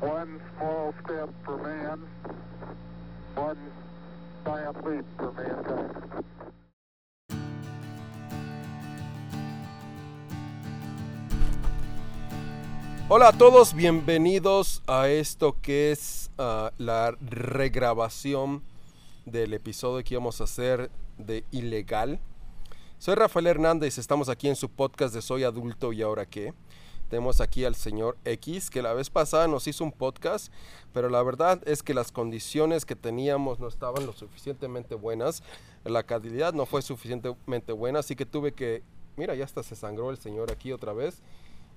One small step for man, one giant leap for mankind. Hola a todos, bienvenidos a esto que es ah, la regrabación del episodio que íbamos a hacer de Ilegal. Soy Rafael Hernández, estamos aquí en su podcast de Soy Adulto y Ahora qué. Tenemos aquí al señor X, que la vez pasada nos hizo un podcast, pero la verdad es que las condiciones que teníamos no estaban lo suficientemente buenas. La calidad no fue suficientemente buena, así que tuve que... Mira, ya hasta se sangró el señor aquí otra vez.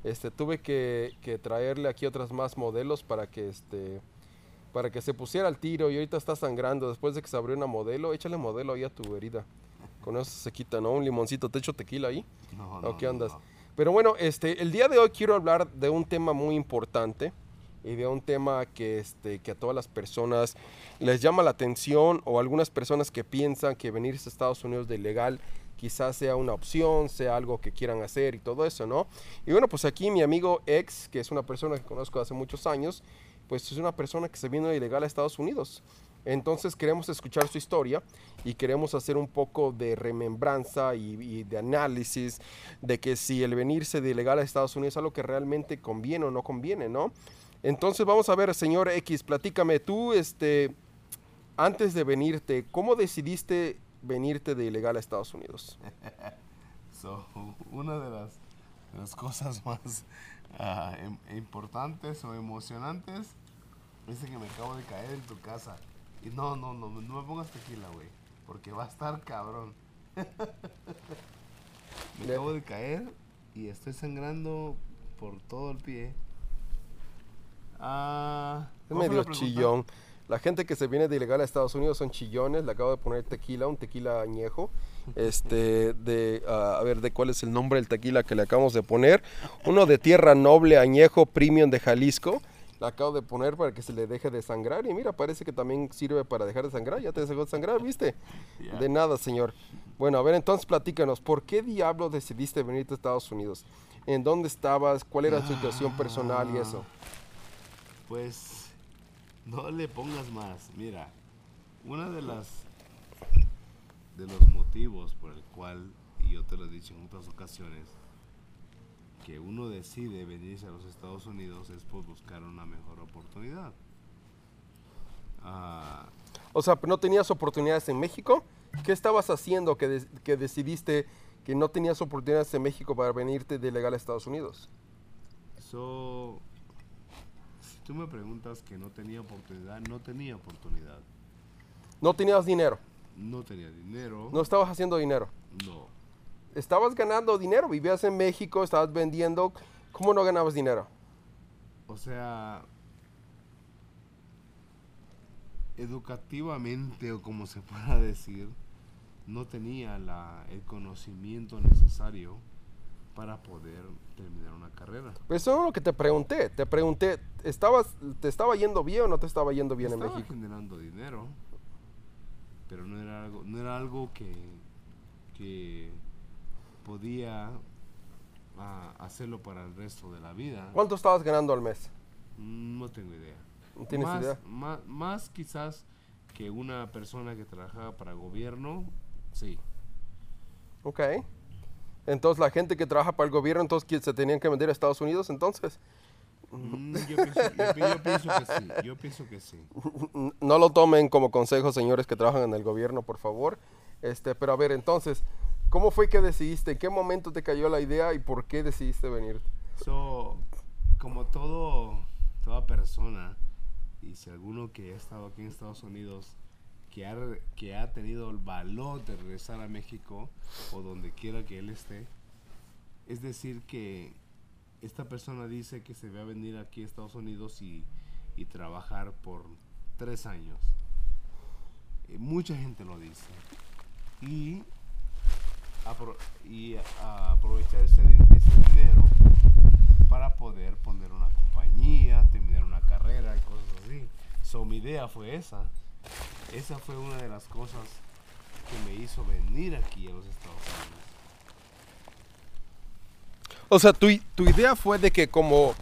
Este, tuve que, que traerle aquí otras más modelos para que este para que se pusiera al tiro y ahorita está sangrando después de que se abrió una modelo, échale modelo ahí a tu herida. Con eso se quita, ¿no? Un limoncito, ¿te echo tequila ahí? No, ¿O no, qué no, andas? no. Pero bueno, este, el día de hoy quiero hablar de un tema muy importante y de un tema que, este, que a todas las personas les llama la atención o algunas personas que piensan que venirse a Estados Unidos de ilegal quizás sea una opción, sea algo que quieran hacer y todo eso, ¿no? Y bueno, pues aquí mi amigo ex, que es una persona que conozco hace muchos años, pues es una persona que se vino de ilegal a Estados Unidos. Entonces queremos escuchar su historia y queremos hacer un poco de remembranza y, de análisis de que si el venirse de ilegal a Estados Unidos es algo que realmente conviene o no conviene, ¿no? Entonces vamos a ver, señor X, platícame, tú, este, antes de venirte, ¿cómo decidiste venirte de ilegal a Estados Unidos? So, una de las, las cosas más im- importantes o emocionantes es que me acabo de caer en tu casa. Y no, no, no, no me pongas tequila, güey. Porque va a estar cabrón. me acabo de caer y estoy sangrando por todo el pie. Ah, Es ¿cuál fue medio la chillón. La gente que se viene de ilegal a Estados Unidos son chillones. Le acabo de poner tequila, un tequila añejo. Este, de, ah, a ver, ¿de cuál es el nombre del tequila que le acabamos de poner? Uno de Tierra Noble Añejo Premium de Jalisco. Le acabo de poner para que se le deje de sangrar. Y mira, parece que también sirve para dejar de sangrar. Ya te dejó de sangrar, ¿viste? Ya. De nada, señor. Bueno, a ver, entonces platícanos. ¿Por qué diablo decidiste venirte a Estados Unidos? ¿En dónde estabas? ¿Cuál era tu situación personal y eso? Pues no le pongas más. Mira, una de las de los motivos por el cual y yo te lo he dicho en otras ocasiones que uno decide venirse a los Estados Unidos es por buscar una mejor oportunidad. Ah, O sea, ¿no tenías oportunidades en México? ¿Qué estabas haciendo que, que decidiste que no tenías oportunidades en México para venirte de legal a Estados Unidos? so, si tú me preguntas que no tenía oportunidad, no tenía oportunidad. No tenías dinero, No tenía dinero. no estabas haciendo dinero. no. Estabas ganando dinero, vivías en México, estabas vendiendo. ¿Cómo no ganabas dinero? O sea, educativamente o como se pueda decir, no tenía la, el conocimiento necesario para poder terminar una carrera. Pero eso es lo que te pregunté. Te pregunté, ¿estabas, ¿te estaba yendo bien o no te estaba yendo bien en Estaba México? generando dinero, pero no era algo, no era algo que, que podía ah, hacerlo para el resto de la vida. ¿Cuánto estabas ganando al mes? No tengo idea. ¿No tienes más, idea? Más, más quizás que una persona que trabajaba para gobierno, sí. Ok. Entonces la gente que trabaja para el gobierno, entonces se tenían que vender a Estados Unidos, entonces. Mm, yo, pienso, yo yo pienso que sí, yo pienso que sí. No lo tomen como consejo, señores que trabajan en el gobierno, por favor. Este, pero a ver, entonces, ¿cómo fue que decidiste? ¿En qué momento te cayó la idea y por qué decidiste venir? So, como todo, toda persona, y si alguno que ha estado aquí en Estados Unidos, que ha, que ha tenido el valor de regresar a México o donde quiera que él esté, es decir que esta persona dice que se va a venir aquí a Estados Unidos y, y trabajar por tres años. Eh, mucha gente lo dice. Y, apro- y a- aprovechar ese, din- ese dinero para poder poner una compañía, terminar una carrera y cosas así. So, mi idea fue esa. Esa fue una de las cosas que me hizo venir aquí a los Estados Unidos. O sea, tu, tu idea fue de que como,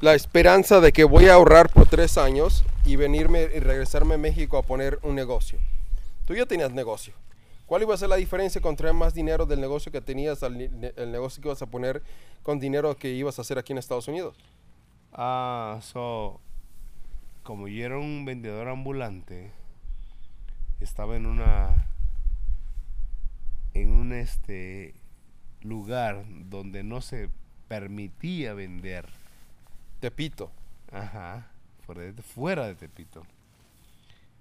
la esperanza de que voy a ahorrar por tres años y venirme y regresarme a México a poner un negocio. Tú ya tenías negocio. ¿Cuál iba a ser la diferencia con traer más dinero del negocio que tenías al el negocio que ibas a poner con dinero que ibas a hacer aquí en Estados Unidos? Ah, so, como yo era un vendedor ambulante, estaba en una, en un este lugar donde no se permitía vender, Tepito. ajá, fuera de, fuera de Tepito.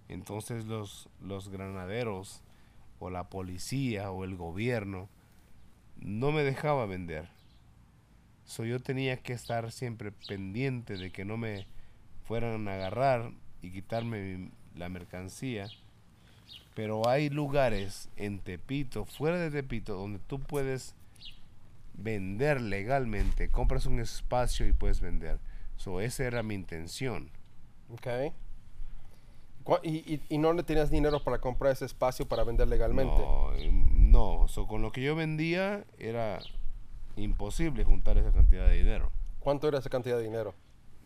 Entonces los, los granaderos o la policía o el gobierno no me dejaba vender. So yo tenía que estar siempre pendiente de que no me fueran a agarrar y quitarme la mercancía. Pero hay lugares en Tepito, fuera de Tepito, donde tú puedes vender legalmente. Compras un espacio y puedes vender. So esa era mi intención. Ok. Y, y- y no le tenías dinero para comprar ese espacio para vender legalmente. No, no. So, con lo que yo vendía era imposible juntar esa cantidad de dinero. ¿Cuánto era esa cantidad de dinero?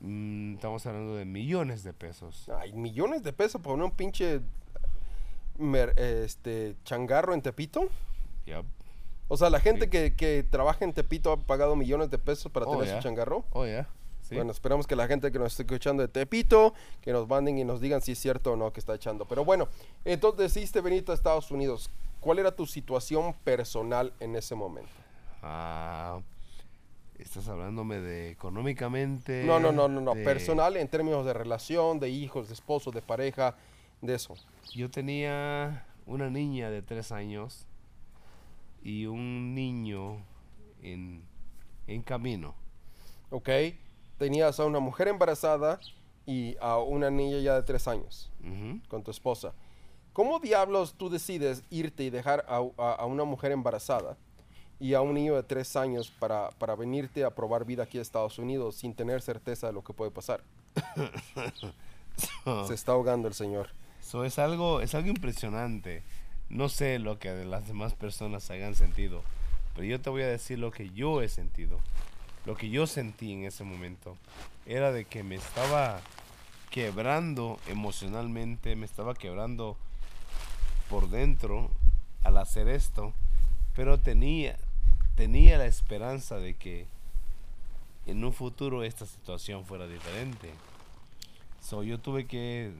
Mm, estamos hablando de millones de pesos. Hay millones de pesos por un pinche mer- este changarro en Tepito. O sea, la gente Sí. que, que trabaja en Tepito ha pagado millones de pesos para Oh, tener ya. su changarro. Oh, ya. Sí. Bueno, esperamos que la gente que nos esté escuchando de Tepito, que nos manden y nos digan si es cierto o no que está echando. Pero bueno, entonces decidiste venir a Estados Unidos. ¿Cuál era tu situación personal en ese momento? Ah, estás hablándome de económicamente. No, no, no, no, no. de- Personal en términos de relación, de hijos, de esposo, de pareja, de eso. Yo tenía una niña de tres años y un niño en, en camino. ¿Ok? Tenías a una mujer embarazada y a una niña ya de tres años con tu esposa. ¿Cómo diablos tú decides irte y dejar a, a- a una mujer embarazada y a un niño de tres años para, para venirte a probar vida aquí a Estados Unidos sin tener certeza de lo que puede pasar? So- Se está ahogando el señor. So, es algo, es algo impresionante. No sé lo que las demás personas hayan sentido, pero yo te voy a decir lo que yo he sentido. Lo que yo sentí en ese momento era de que me estaba quebrando emocionalmente, me estaba quebrando por dentro al hacer esto, pero tenía tenía la esperanza de que en un futuro esta situación fuera diferente. So, yo tuve que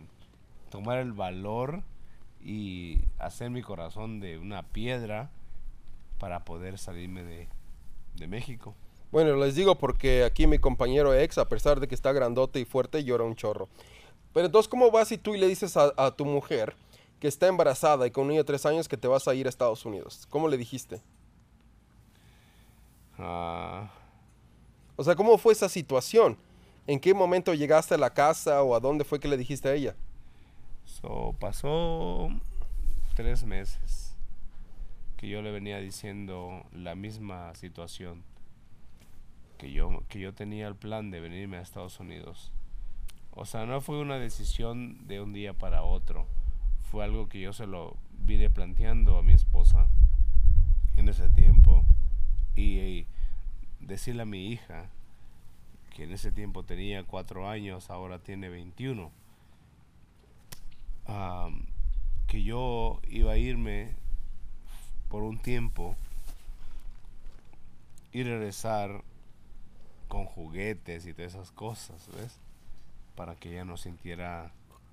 tomar el valor y hacer mi corazón de una piedra para poder salirme de, de México. Bueno, les digo porque aquí mi compañero ex, a pesar de que está grandote y fuerte, llora un chorro. Pero entonces, ¿cómo vas si tú le dices a, a tu mujer que está embarazada y con un niño de tres años que te vas a ir a Estados Unidos? ¿Cómo le dijiste? Ah, O sea, ¿cómo fue esa situación? ¿En qué momento llegaste a la casa o a dónde fue que le dijiste a ella? so, pasó tres meses que yo le venía diciendo la misma situación. Que yo, que yo tenía el plan de venirme a Estados Unidos. O sea, no fue una decisión de un día para otro. Fue algo que yo se lo vine planteando a mi esposa en ese tiempo. Y, decirle a mi hija, que en ese tiempo tenía cuatro años, ahora tiene 21, am, que yo iba a irme por un tiempo y regresar con juguetes y todas esas cosas, ¿ves? Para que ella no sintiera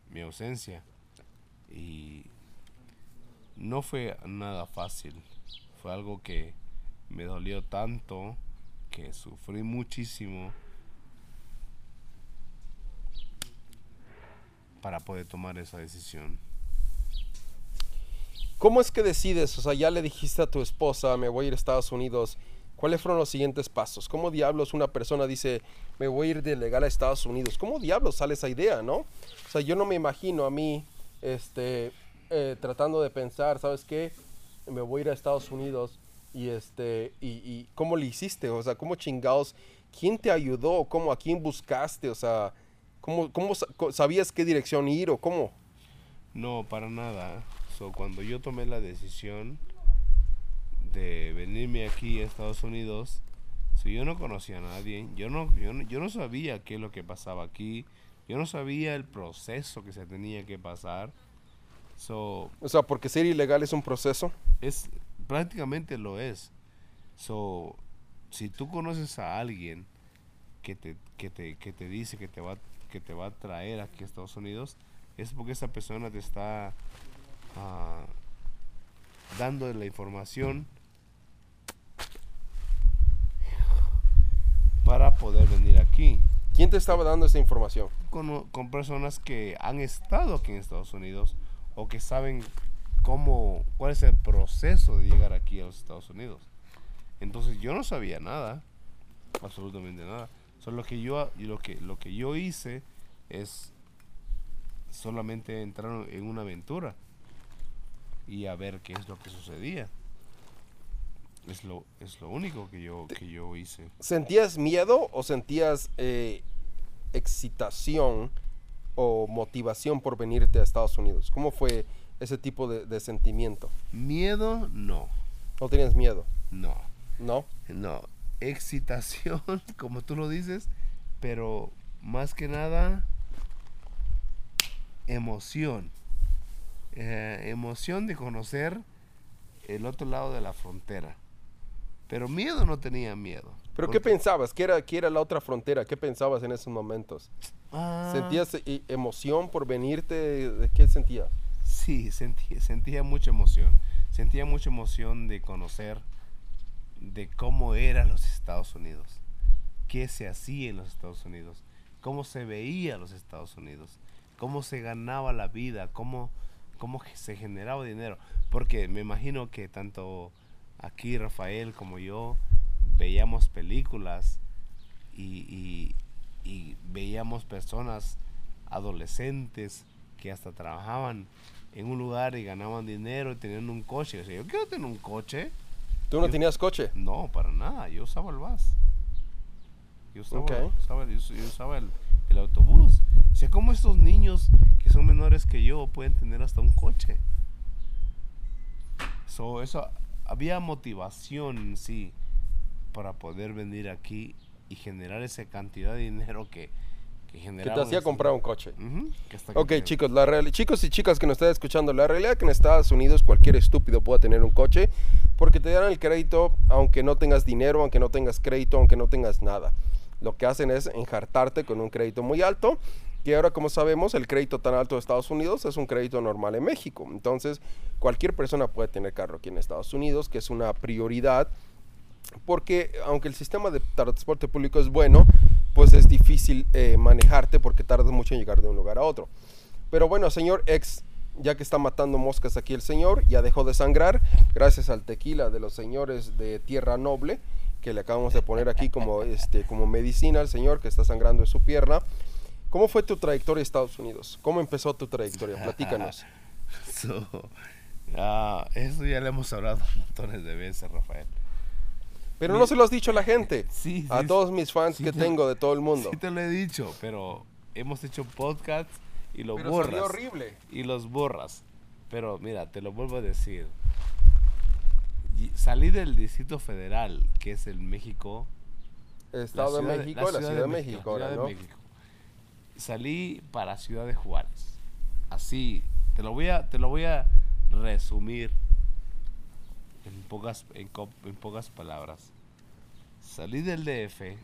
mi ausencia. Y no fue nada fácil. Fue algo que me dolió tanto, que sufrí muchísimo para poder tomar esa decisión. ¿Cómo es que decides? O sea, ya le dijiste a tu esposa, me voy a ir a Estados Unidos. ¿Cuáles fueron los siguientes pasos? ¿Cómo diablos una persona dice, me voy a ir de legal a Estados Unidos? ¿Cómo diablos sale esa idea, no? O sea, yo no me imagino a mí, este, eh, tratando de pensar, ¿sabes qué? Me voy a ir a Estados Unidos y este, y, ¿cómo le hiciste? O sea, ¿cómo chingados? ¿Quién te ayudó? ¿Cómo? ¿A quién buscaste? O sea, ¿cómo, cómo sabías qué dirección ir o cómo? No, para nada. So, cuando yo tomé la decisión de venirme aquí a Estados Unidos, So, yo no conocía a nadie, yo no, yo, no, yo no sabía qué es lo que pasaba aquí, yo no sabía el proceso que se tenía que pasar. So, O sea, porque ser ilegal es un proceso. es prácticamente lo es. So, si tú conoces a alguien que te, que te, que te dice que te va que te va a traer aquí a Estados Unidos, es porque esa persona te está ah, dando la información para poder venir aquí ¿Quién te estaba dando esa información? con, con personas que han estado aquí en Estados Unidos o que saben cómo, cuál es el proceso de llegar aquí a los Estados Unidos. Entonces yo no sabía nada, absolutamente nada. Solo lo que yo, lo que, lo que yo hice es solamente entrar en una aventura y a ver qué es lo que sucedía. Es lo, es lo único que yo, que yo hice. ¿Sentías miedo o sentías eh, excitación o motivación por venirte a Estados Unidos? ¿Cómo fue ese tipo de, de sentimiento? Miedo, no, ¿No tenías miedo? no. ¿No? No, excitación, como tú lo dices, pero más que nada, emoción. Eh, emoción de conocer el otro lado de la frontera. Pero miedo no tenía miedo. ¿Pero qué pensabas? ¿Qué era, ¿Qué era la otra frontera? ¿Qué pensabas en esos momentos? Ah, ¿Sentías eh, emoción por venirte? ¿De qué sentías? Sí, sentí- sentía mucha emoción. Sentía mucha emoción de conocer de cómo eran los Estados Unidos, qué se hacía en los Estados Unidos, cómo se veía los Estados Unidos, cómo se ganaba la vida, cómo, cómo se generaba dinero. Porque me imagino que tanto aquí Rafael como yo veíamos películas y, y- y veíamos personas adolescentes que hasta trabajaban en un lugar y ganaban dinero y tenían un coche. Yo decía, yo quiero tener un coche. ¿Tú no Yo- tenías coche? No, para nada. Yo usaba el bus. Yo usaba, Ok. usaba- yo us- yo usaba el, el autobús. O sea, ¿cómo estos niños que son menores que yo pueden tener hasta un coche? So, eso, había motivación en sí para poder venir aquí y generar esa cantidad de dinero que, que Que generaba. te hacía comprar un coche. Que hasta que Ok, chicos, la real- chicos y chicas que nos están escuchando, la realidad es que en Estados Unidos cualquier estúpido puede tener un coche porque te dan el crédito aunque no tengas dinero, aunque no tengas crédito, aunque no tengas nada. Lo que hacen es enjartarte con un crédito muy alto, que ahora como sabemos el crédito tan alto de Estados Unidos es un crédito normal en México. Entonces cualquier persona puede tener carro aquí en Estados Unidos, que es una prioridad porque aunque el sistema de transporte público es bueno, pues es difícil eh, manejarte porque tardas mucho en llegar de un lugar a otro. Pero bueno, señor ex, ya que está matando moscas aquí el señor, ya dejó de sangrar, gracias al tequila de los señores de Tierra Noble, que le acabamos de poner aquí como, este, como medicina al señor que está sangrando en su pierna. ¿Cómo fue tu trayectoria a Estados Unidos? ¿Cómo empezó tu trayectoria? Platícanos. So, ah, eso ya le hemos hablado montones de veces, Rafael. Pero no se lo has dicho a la gente, Sí, a sí, todos mis fans sí que te- tengo de todo el mundo. Sí te lo he dicho, pero hemos hecho podcasts y lo Pero borras. salió horrible. Y los borras. Pero mira, te lo vuelvo a decir. Salí del Distrito Federal, que es el México. Estado de México, la Ciudad, de México, ahora, ¿no? México. Salí para Ciudad de Juárez. Así, te lo voy a, te lo voy a resumir en pocas, en, en pocas palabras. Salí del DF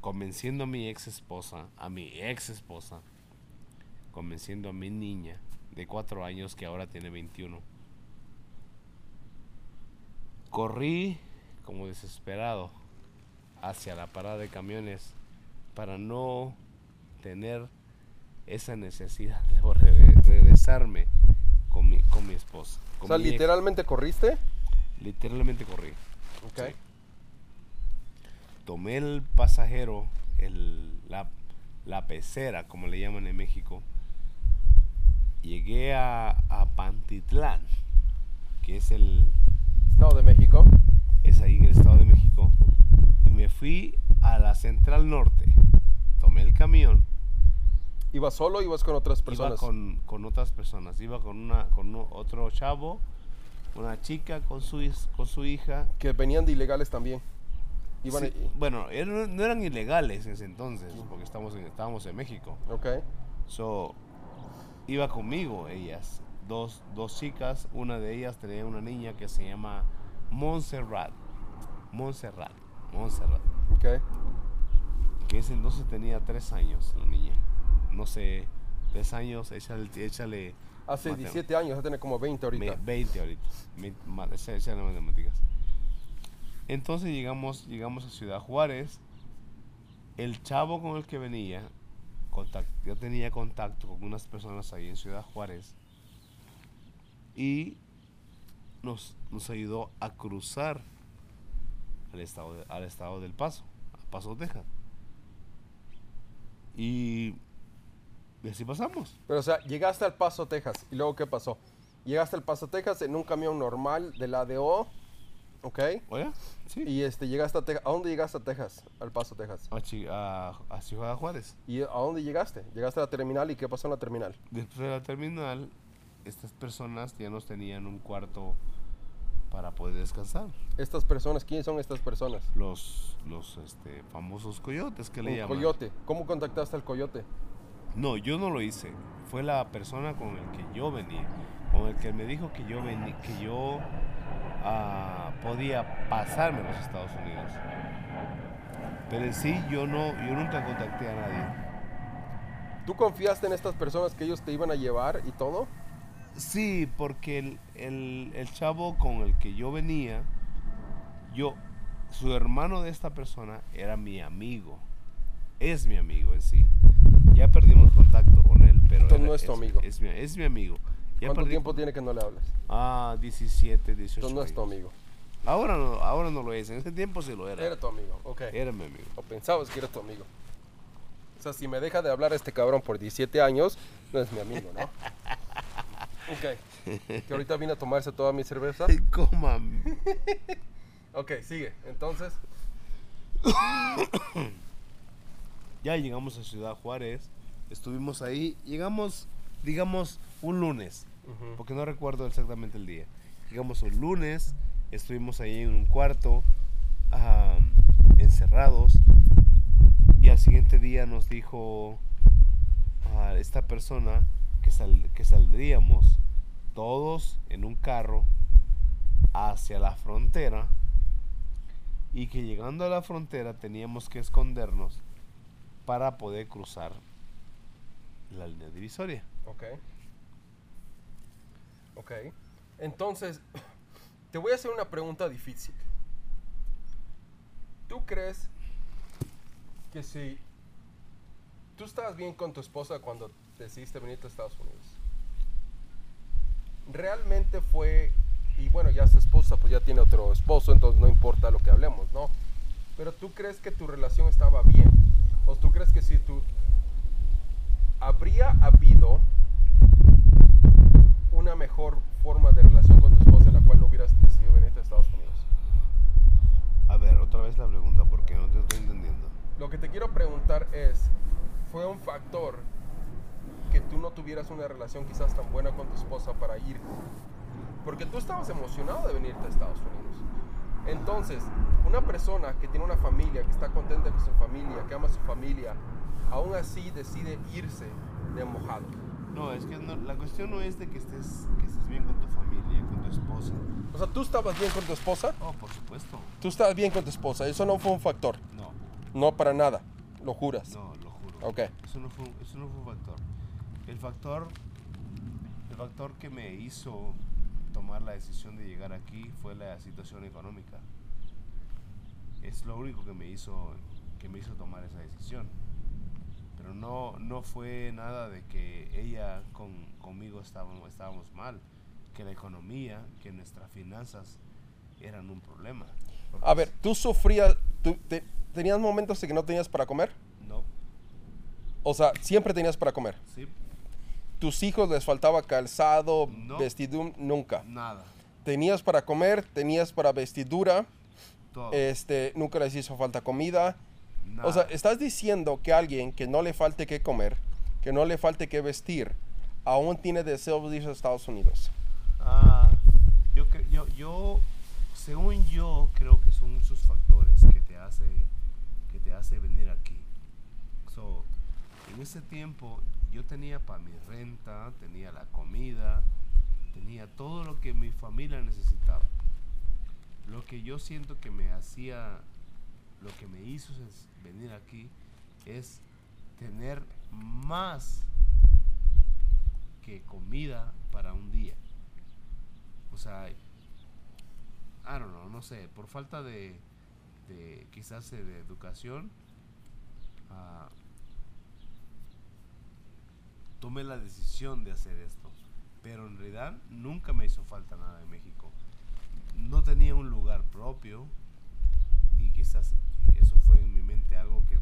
convenciendo a mi ex esposa, a mi ex esposa, convenciendo a mi niña de cuatro años que ahora tiene 21. Corrí como desesperado hacia la parada de camiones para no tener esa necesidad de re- regresarme con mi, con mi esposa. O sea, mi ex. literalmente corriste. Literalmente corrí. Ok. Sí. Tomé el pasajero, el, la, la pecera, como le llaman en México. Llegué a, a Pantitlán, que es el Estado de México. es ahí en el Estado de México, y me fui a la Central Norte. Tomé el camión, ¿Ibas solo o ibas con otras iba personas? con, con otras personas, iba con una con uno- otro chavo, una chica con su con su hija, Que venían de ilegales también. Iban Sí, Bueno, eran- no eran ilegales en ese entonces, porque estamos en, estábamos en México. Ok. So, iba conmigo ellas, dos, dos chicas, una de ellas tenía una niña que se llama Montserrat. Montserrat, Montserrat. Ok. Que ese entonces tenía tres años la niña. No sé, tres años, échale, échale Hace Mateo. 17 años, ya tiene como 20 ahorita. Ve- 20 ahorita. La matemáticas. Entonces llegamos, llegamos a Ciudad Juárez. El chavo con el que venía, contact- yo tenía contacto con unas personas ahí en Ciudad Juárez. Y nos, nos ayudó a cruzar al estado, de- al estado del Paso, a Paso, Texas. Y, y así pasamos. Pero, o sea, llegaste al Paso, Texas. ¿Y luego qué pasó? Llegaste al Paso, Texas en un camión normal de la ADO. Ok. ¿Oye? Sí. Y este, llegaste a Texas. ¿A dónde llegaste a Texas? Al Paso, Texas. a, Chi- a, a Ciudad Juárez. ¿Y a dónde llegaste? Llegaste a la terminal y qué pasó en la terminal? Después de la terminal, estas personas ya nos tenían un cuarto para poder descansar. Estas personas, ¿quiénes son estas personas? Los, los este, famosos coyotes que le Un llaman. coyote. ¿Cómo contactaste al coyote? No, yo no lo hice. Fue la persona con el que yo venía. Con el que me dijo que yo vení, que yo ah, podía pasarme a los Estados Unidos. Pero en sí yo no, yo nunca contacté a nadie. ¿Tú confiaste en estas personas que ellos te iban a llevar y todo? Sí, porque el, el- el chavo con el que yo venía, yo, su hermano de esta persona era mi amigo. Es mi amigo en sí. Ya perdimos contacto con él, pero... Entonces no es tu amigo. Es, mi, es mi amigo. Ya ¿Cuánto tiempo con- tiene que no le hablas? Ah, 17, 18 Entonces no es tu amigo. Ahora no, ahora no lo es. En ese tiempo sí lo era. Era tu amigo, ok. Era mi amigo. O pensabas que era tu amigo. O sea, si me deja de hablar este cabrón por 17 años, no es mi amigo, ¿no? Ok. Que ahorita vine a tomarse toda mi cerveza. Ay, coma. Ok, sigue. Entonces, Ya llegamos a Ciudad Juárez. Estuvimos ahí. Llegamos, digamos, un lunes. porque no recuerdo exactamente el día. Llegamos un lunes, estuvimos ahí en un cuarto, encerrados, y al siguiente día nos dijo ah, esta persona que, sal- que saldríamos todos en un carro hacia la frontera y que llegando a la frontera teníamos que escondernos para poder cruzar la línea divisoria. ok. Ok. Entonces, te voy a hacer una pregunta difícil. ¿Tú crees que si tú estabas bien con tu esposa cuando decidiste venirte a Estados Unidos? Realmente fue, y bueno, ya su esposa pues ya tiene otro esposo, entonces no importa lo que hablemos, ¿no? Pero tú crees que tu relación estaba bien? ¿O tú crees que si tú habría habido una mejor forma de relación con tu esposa en la cual no hubieras decidido venirte a Estados Unidos? A ver, otra vez la pregunta porque no te estoy entendiendo. Lo que te quiero preguntar es, ¿fue un factor que tú no tuvieras una relación quizás tan buena con tu esposa para ir? Porque tú estabas emocionado de venirte a Estados Unidos. Entonces, una persona que tiene una familia, que está contenta con su familia, que ama a su familia, aún así decide irse de mojado. No, es que no- la cuestión no es de que estés, que estés bien con tu familia, con tu esposa. O sea, ¿tú estabas bien con tu esposa? Oh, por supuesto. Tú estabas bien con tu esposa. Eso no fue un factor. No, No para nada. Lo juras. no, lo juro. Ok. Eso no fue, un- eso no fue un factor. El factor, el factor que me hizo tomar la decisión de llegar aquí fue la situación económica. Es lo único que me hizo, que me hizo tomar esa decisión. Pero no, no fue nada de que ella con, conmigo estábamos, estábamos mal, que la economía, que nuestras finanzas eran un problema. A ver, ¿tú sufrías, tú te- tenías momentos en que no tenías para comer? No, O sea, siempre tenías para comer. sí, ¿Tus hijos les faltaba calzado, No. Nunca. nada, Tenías para comer, tenías para vestidura, todo. este, nunca les hizo falta comida. O sea, nada. estás diciendo que alguien que no le falte que comer, que no le falte que vestir, aún tiene deseo de irse a Estados Unidos. Ah, yo, yo, yo según yo, creo que son muchos factores que te hace, que te hace venir aquí. So, en ese tiempo yo tenía para mi renta, tenía la comida, tenía todo lo que mi familia necesitaba. Lo que yo siento que me hacía, lo que me hizo venir aquí es tener más que comida para un día. O sea, I don't know, no sé, por falta de, de quizás eh, de educación, ah, tomé la decisión de hacer esto. Pero en realidad nunca me hizo falta nada en México. No tenía un lugar propio y quizás eso fue en mi mente algo que,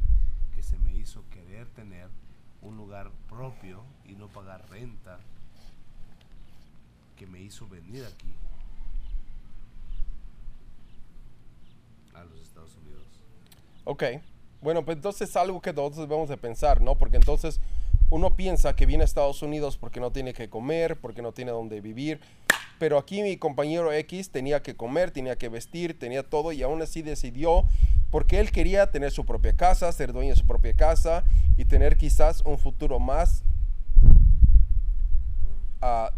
que se me hizo querer tener un lugar propio y no pagar renta que me hizo venir aquí a los Estados Unidos. Ok. Bueno, pues entonces es algo que todos debemos de pensar, ¿no? Porque entonces uno piensa que viene a Estados Unidos porque no tiene que comer, porque no tiene dónde vivir. Pero aquí mi compañero X tenía que comer, tenía que vestir, tenía todo y aún así decidió porque él quería tener su propia casa, ser dueño de su propia casa y tener quizás un futuro más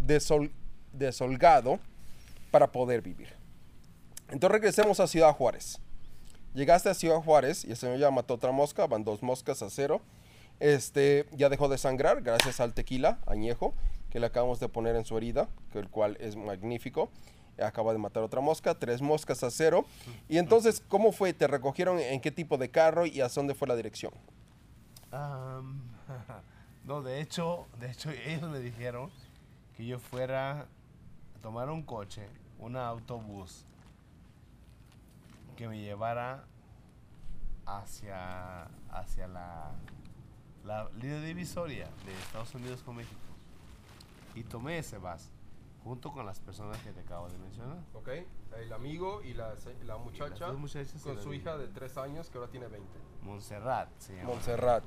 desol- desolgado para poder vivir. Entonces regresemos a Ciudad Juárez. Llegaste a Ciudad Juárez y el señor ya mató otra mosca, van dos moscas a cero. Este ya dejó de sangrar gracias al tequila añejo que le acabamos de poner en su herida, que el cual es magnífico. Acaba de matar otra mosca, tres moscas a cero. Y entonces, ¿cómo fue? ¿Te recogieron en qué tipo de carro y a dónde fue la dirección? No, de hecho, de hecho ellos me dijeron que yo fuera a tomar un coche, un autobús que me llevara hacia, hacia la, la línea divisoria de Estados Unidos con México. Y tomé ese bus junto con las personas que te acabo de mencionar. Ok, el amigo y la, la muchacha y con la su hija de tres años que ahora tiene 20. Montserrat se llama. Montserrat.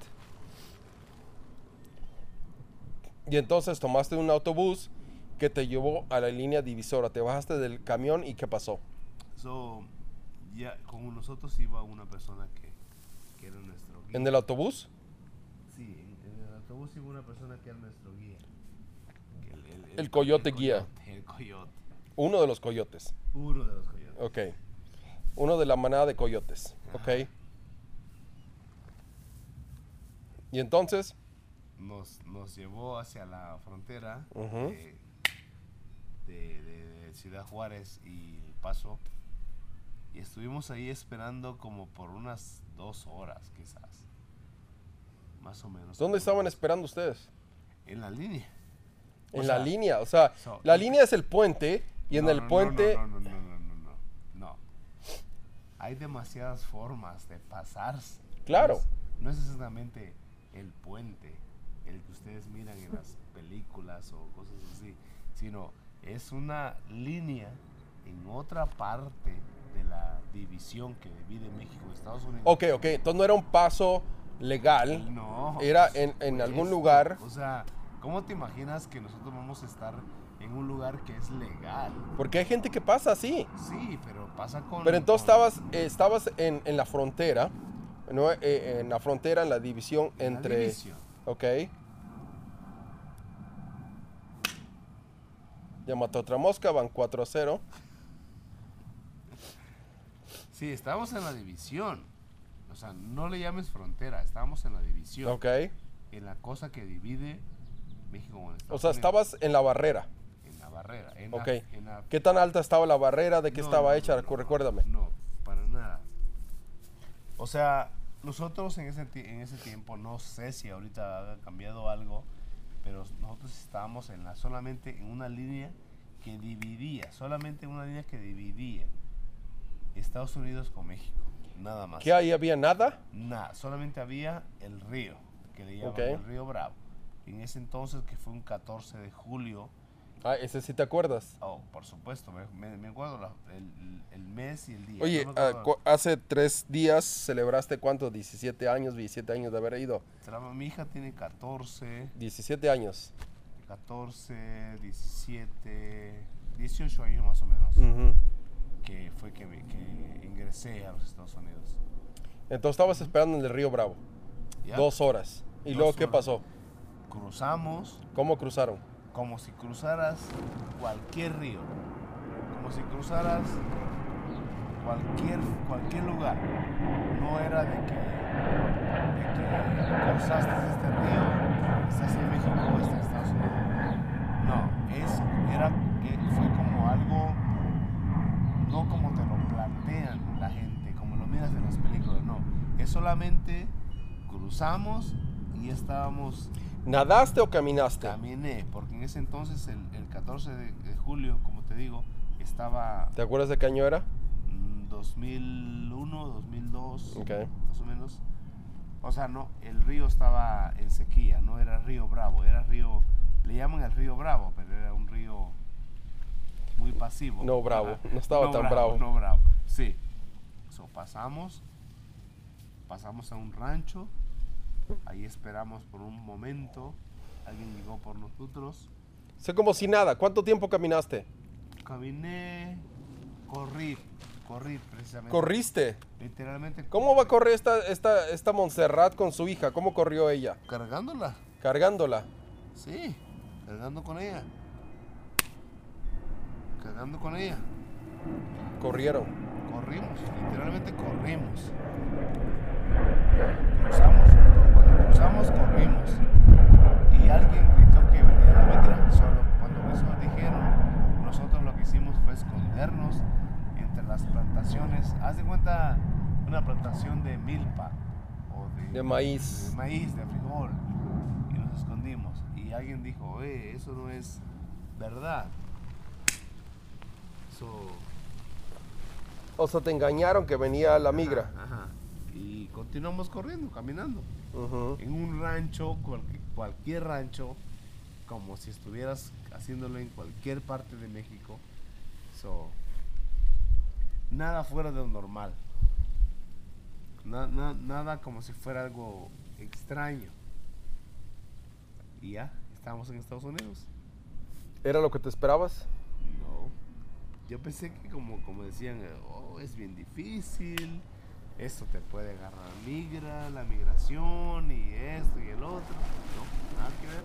Y entonces tomaste un autobús que te llevó a la línea divisora. Te bajaste del camión y ¿qué pasó? So, ya con nosotros iba una persona que, que era nuestro guía. ¿En el autobús? Una persona que era nuestro guía. El, El coyote guía. coyote, El coyote. Uno de los coyotes. Uno de los coyotes. Ok. Uno de la manada de coyotes. Ok. Y entonces, Nos, nos llevó hacia la frontera de- de- de Ciudad Juárez y El Paso. Y estuvimos ahí esperando como por unas dos horas quizás. Más o menos. ¿dónde estaban esperando ustedes? En la línea. O En sea, la línea. O sea, so- la línea es el puente y en el no, no, puente... No, no, no, no, no, no, no. No. Hay demasiadas formas de pasarse. Claro. No es, no es exactamente el puente, el que ustedes miran en las películas o cosas así, sino es una línea en otra parte de la división que divide México y Estados Unidos. Ok, ok. Entonces no era un paso legal. No. Era pues, en- en pues, algún lugar. O sea, ¿cómo te imaginas que nosotros vamos a estar en un lugar que es legal? Porque hay gente que pasa así. Sí, pero pasa con. Pero entonces con- estabas, eh, estabas en, en la frontera, ¿no? Eh, en la frontera, en la división en la entre... división. Ok. Ya mató otra mosca, van 4 a 0. Sí, estábamos en la división. O sea, no le llames frontera, estábamos en la división. Ok. En la cosa que divide México con Estados O sea, Unidos. estabas en la barrera. En la barrera. En Ok. La, en la- ¿Qué tan alta estaba la barrera? ¿De qué No, estaba no, hecha? no, Recuérdame. No, para nada. O sea, nosotros en ese, en ese tiempo, no sé si ahorita ha cambiado algo, pero nosotros estábamos en la, solamente en una línea que dividía, solamente una línea que dividía Estados Unidos con México, nada más. ¿Qué ahí había nada? Nada, solamente había el río, que le llaman Ok. el río Bravo. En ese entonces, que fue un 14 de julio, Ah, ese sí te acuerdas. oh, por supuesto, me, me- me acuerdo la- el, el mes y el día. Oye, no cu- hace tres días celebraste cuánto? 17 años, 17 años de haber ido. Mi hija tiene 14, 17 años. 14, 17, 18 años más o menos. Ujú. Que fue que, que ingresé a los Estados Unidos. Entonces estabas esperando en el río Bravo. ¿ya? Dos horas. ¿Y Dos luego qué horas. pasó? Cruzamos ¿Cómo cruzaron? como si cruzaras cualquier río, como si cruzaras cualquier, cualquier lugar. No era de que, de que cruzaste este río, estás en México o estás en Estados Unidos. No, es, era, eh, fue como algo, no como te lo plantean la gente, como lo miras en las películas, no. Es solamente cruzamos y estábamos ¿Nadaste o caminaste? Caminé, porque en ese entonces, el, el 14 de, de julio, como te digo, estaba ¿Te acuerdas de qué año era? mm, 2001, 2002, Ok. más o menos. O sea, no, el río estaba en sequía, no era río Bravo, era río, le llaman el río Bravo, pero era un río muy pasivo. No bravo, Ajá. no estaba tan bravo. No bravo, sí. So, pasamos, pasamos a un rancho, ahí esperamos por un momento, alguien llegó por nosotros, Sé como si nada. ¿Cuánto tiempo caminaste? caminé, corrí, corrí precisamente. ¿Corriste? Literalmente. ¿Cómo va a correr esta, esta, esta Montserrat con su hija? ¿Cómo corrió ella? Cargándola. Cargándola. Sí, cargando con ella. Cargando con ella. Corrieron. Corrimos, literalmente corrimos. Cruzamos, cuando cruzamos corrimos. Y alguien gritó que venía la migra. Solo cuando eso dijeron, nosotros lo que hicimos fue escondernos entre las plantaciones. Haz de cuenta una plantación de milpa o de, De maíz. de maíz, de frijol. Y nos escondimos. Y alguien dijo, eh, eso no es verdad. Eso O sea, te engañaron que venía la migra. Ajá, ajá. Y continuamos corriendo, caminando. En un rancho, cual- cualquier rancho, como si estuvieras haciéndolo en cualquier parte de México. So, nada fuera de lo normal. Na- na- nada como si fuera algo extraño. Y ya, estamos en Estados Unidos. ¿Era lo que te esperabas? Yo pensé que como, como decían, oh, es bien difícil, esto te puede agarrar migra, la migración y esto y el otro. No, nada que ver.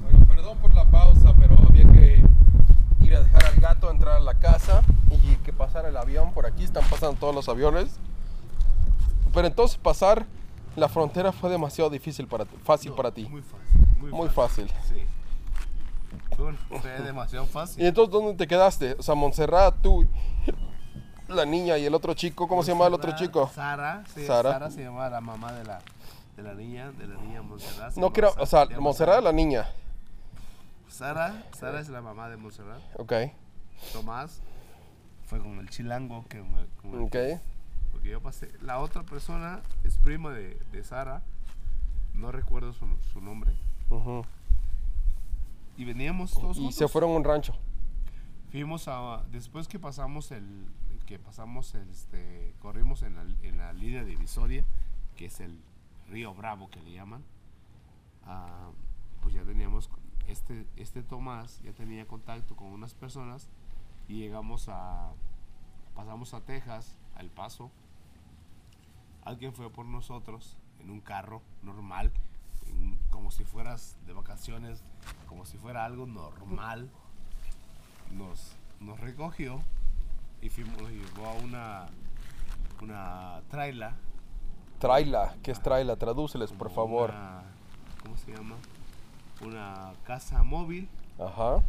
Bueno, perdón por la pausa, pero había que ir a dejar al gato, entrar a la casa y que pasara el avión. Por aquí están pasando todos los aviones. Pero entonces pasar la frontera fue demasiado difícil para ti, fácil No, para ti. Muy fácil. Muy, Muy fácil. Sí. Fue, fue demasiado fácil. ¿Y entonces dónde te quedaste? O sea, Montserrat, tú, la niña y el otro chico, ¿cómo se llama el otro chico? Sara, sí, Sara. Sara. se llamaba la mamá de la, de la niña, de la niña Montserrat. se No llama quiero, o sea, se llama Montserrat Sara. la niña. Sara, Sara es la mamá de Montserrat. Ok, Tomás fue con el chilango que con el- con el- ok. porque yo pasé. La otra persona es prima de, de Sara, no recuerdo su, su nombre. ujú. Y veníamos todos Y juntos. se fueron a un rancho. Fuimos a después que pasamos el que pasamos el, este corrimos en la, en la línea divisoria, que es el río Bravo que le llaman. ah, pues ya teníamos este este Tomás ya tenía contacto con unas personas y llegamos a pasamos a Texas, a El Paso. Alguien fue por nosotros en un carro normal, en- como si fueras de vacaciones, como si fuera algo normal nos, nos recogió y fuimos, nos llevó a una, una traila. Traila, ¿qué es traila? Tradúceles, por favor. una- ¿Cómo se llama? Una casa móvil. Ajá.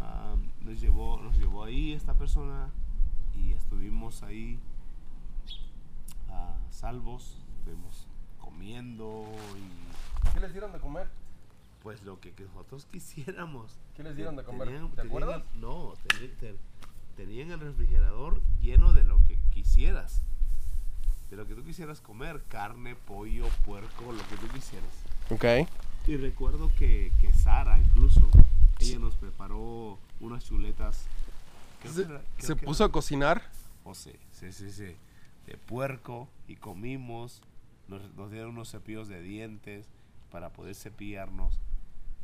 Ah, nos, llevó, nos llevó ahí esta persona y estuvimos ahí a salvos. Estuvimos comiendo y ¿Qué les dieron de comer? pues lo que, que nosotros quisiéramos. ¿Qué les dieron de comer? Tenían- ¿Te acuerdas? no, tenían el refrigerador lleno de lo que quisieras. De lo que tú quisieras comer, carne, pollo, puerco, lo que tú quisieras. Ok. Y recuerdo que, que Sara incluso Ella nos preparó unas chuletas. creo Se, que era- creo se que puso a cocinar. Oh, sí, sí, sí, sí. De puerco y comimos. Nos, nos dieron unos cepillos de dientes para poder cepillarnos.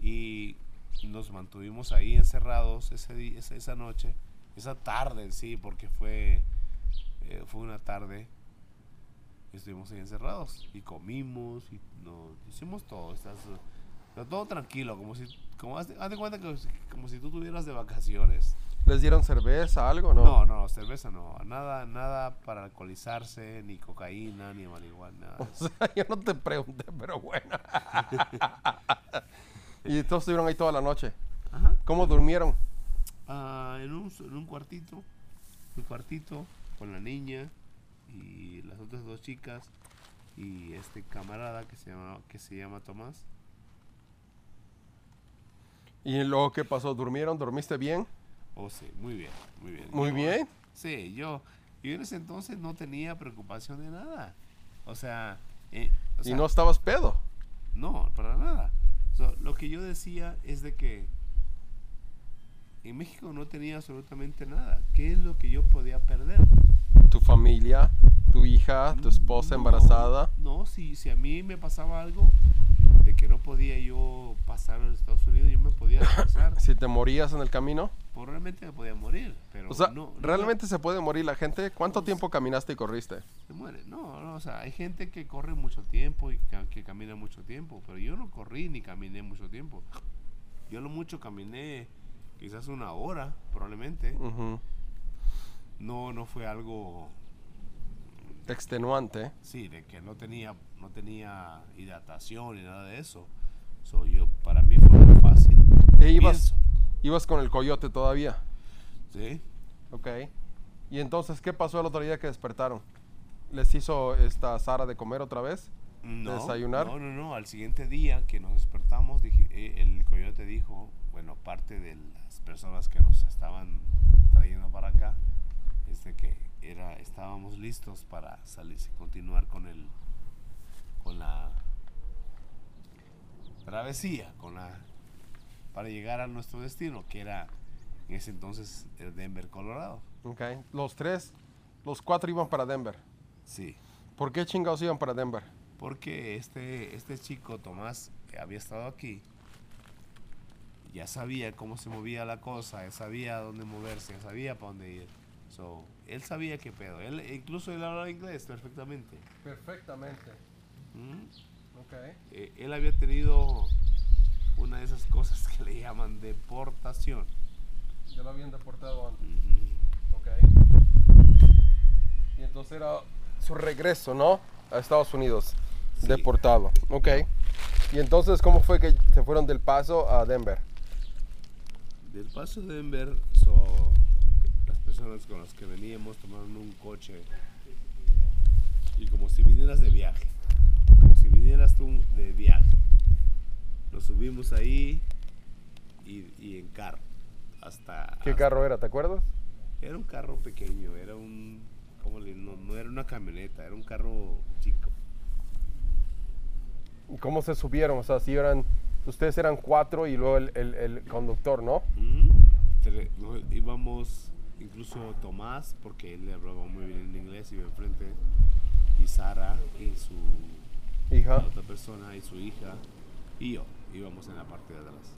Y nos mantuvimos ahí encerrados ese esa, esa noche. Esa tarde en sí, porque fue, eh, fue una tarde. Estuvimos ahí encerrados y comimos y nos hicimos todo. Estás, está todo tranquilo, como si, como haz haz de cuenta que como si tú tuvieras de vacaciones. ¿Les dieron cerveza, algo? No. No, no, cerveza no. Nada, nada para alcoholizarse, ni cocaína, ni marihuana. O sea, yo no te pregunté, pero bueno. y todos estuvieron ahí toda la noche. Ajá. ¿Cómo durmieron? Ah, en, un, en un cuartito, un cuartito con la niña y las otras dos chicas y este camarada que se llama, que se llama Tomás. ¿Y luego qué pasó? ¿Durmieron? ¿Dormiste bien? Oh, sí, muy bien, muy bien. Muy Yo- bien. Sí, yo, yo en ese entonces no tenía preocupación de nada. O sea, eh, o y sea, no estabas pedo. No, para nada. So, lo que yo decía es de que en México no tenía absolutamente nada. ¿Qué es lo que yo podía perder? Tu familia, tu hija, tu esposa No, embarazada. No, si, si a mí me pasaba algo que no podía yo pasar a los Estados Unidos, yo me podía pasar. Si te morías en el camino. Probablemente me podía morir, pero O sea, no, no, ¿realmente se puede morir la gente? ¿Cuánto Pues- tiempo caminaste y corriste? se muere. No, no, o sea, hay gente que corre mucho tiempo y que camina mucho tiempo, pero yo no corrí ni caminé mucho tiempo. Yo lo mucho caminé quizás una hora, probablemente. No, no fue algo, Extenuante. sí, de que no tenía, no tenía hidratación ni nada de eso. So, yo, para mí fue muy fácil. E ibas, ibas con el coyote todavía. ¿sí? Ok. Y entonces, ¿qué pasó el otro día que despertaron? ¿Les hizo esta Sara de comer otra vez? No, desayunar? No, no, no. Al siguiente día que nos despertamos, dije- eh, el coyote dijo, bueno, parte de las personas que nos estaban trayendo para acá, es de que era, estábamos listos para salir, continuar con el, con la travesía, con la, para llegar a nuestro destino, que era en ese entonces el Denver, Colorado. Ok. Los tres, los cuatro iban para Denver. Sí. ¿Por qué chingados iban para Denver? Porque este, este chico, Tomás, que había estado aquí, ya sabía cómo se movía la cosa, ya sabía dónde moverse, sabía para dónde ir. So, él sabía qué pedo. Él, incluso él hablaba inglés perfectamente. Perfectamente. ¿Mm? Eh, él había tenido una de esas cosas que le llaman deportación. Ya lo habían deportado antes. Ok. Y entonces era su regreso, ¿no? A Estados Unidos. Sí. Deportado. Ok. Y entonces, ¿cómo fue que se fueron del paso a Denver? Del paso de Denver, so, las personas con las que veníamos tomaron un coche y como si vinieras de viaje, si vinieras tú de viaje. Nos subimos ahí y, y en carro hasta... ¿Qué hasta- carro era? ¿Te acuerdas? Era un carro pequeño, era un... ¿cómo le- no, no era una camioneta, era un carro chico. ¿Y ¿Cómo se subieron? O sea, si eran, ustedes eran cuatro y luego el, el- el conductor, no, íbamos incluso Tomás, porque él le hablaba muy bien en inglés, iba enfrente, y Sara y su Hija. la otra persona y su hija, y yo íbamos en la parte de atrás.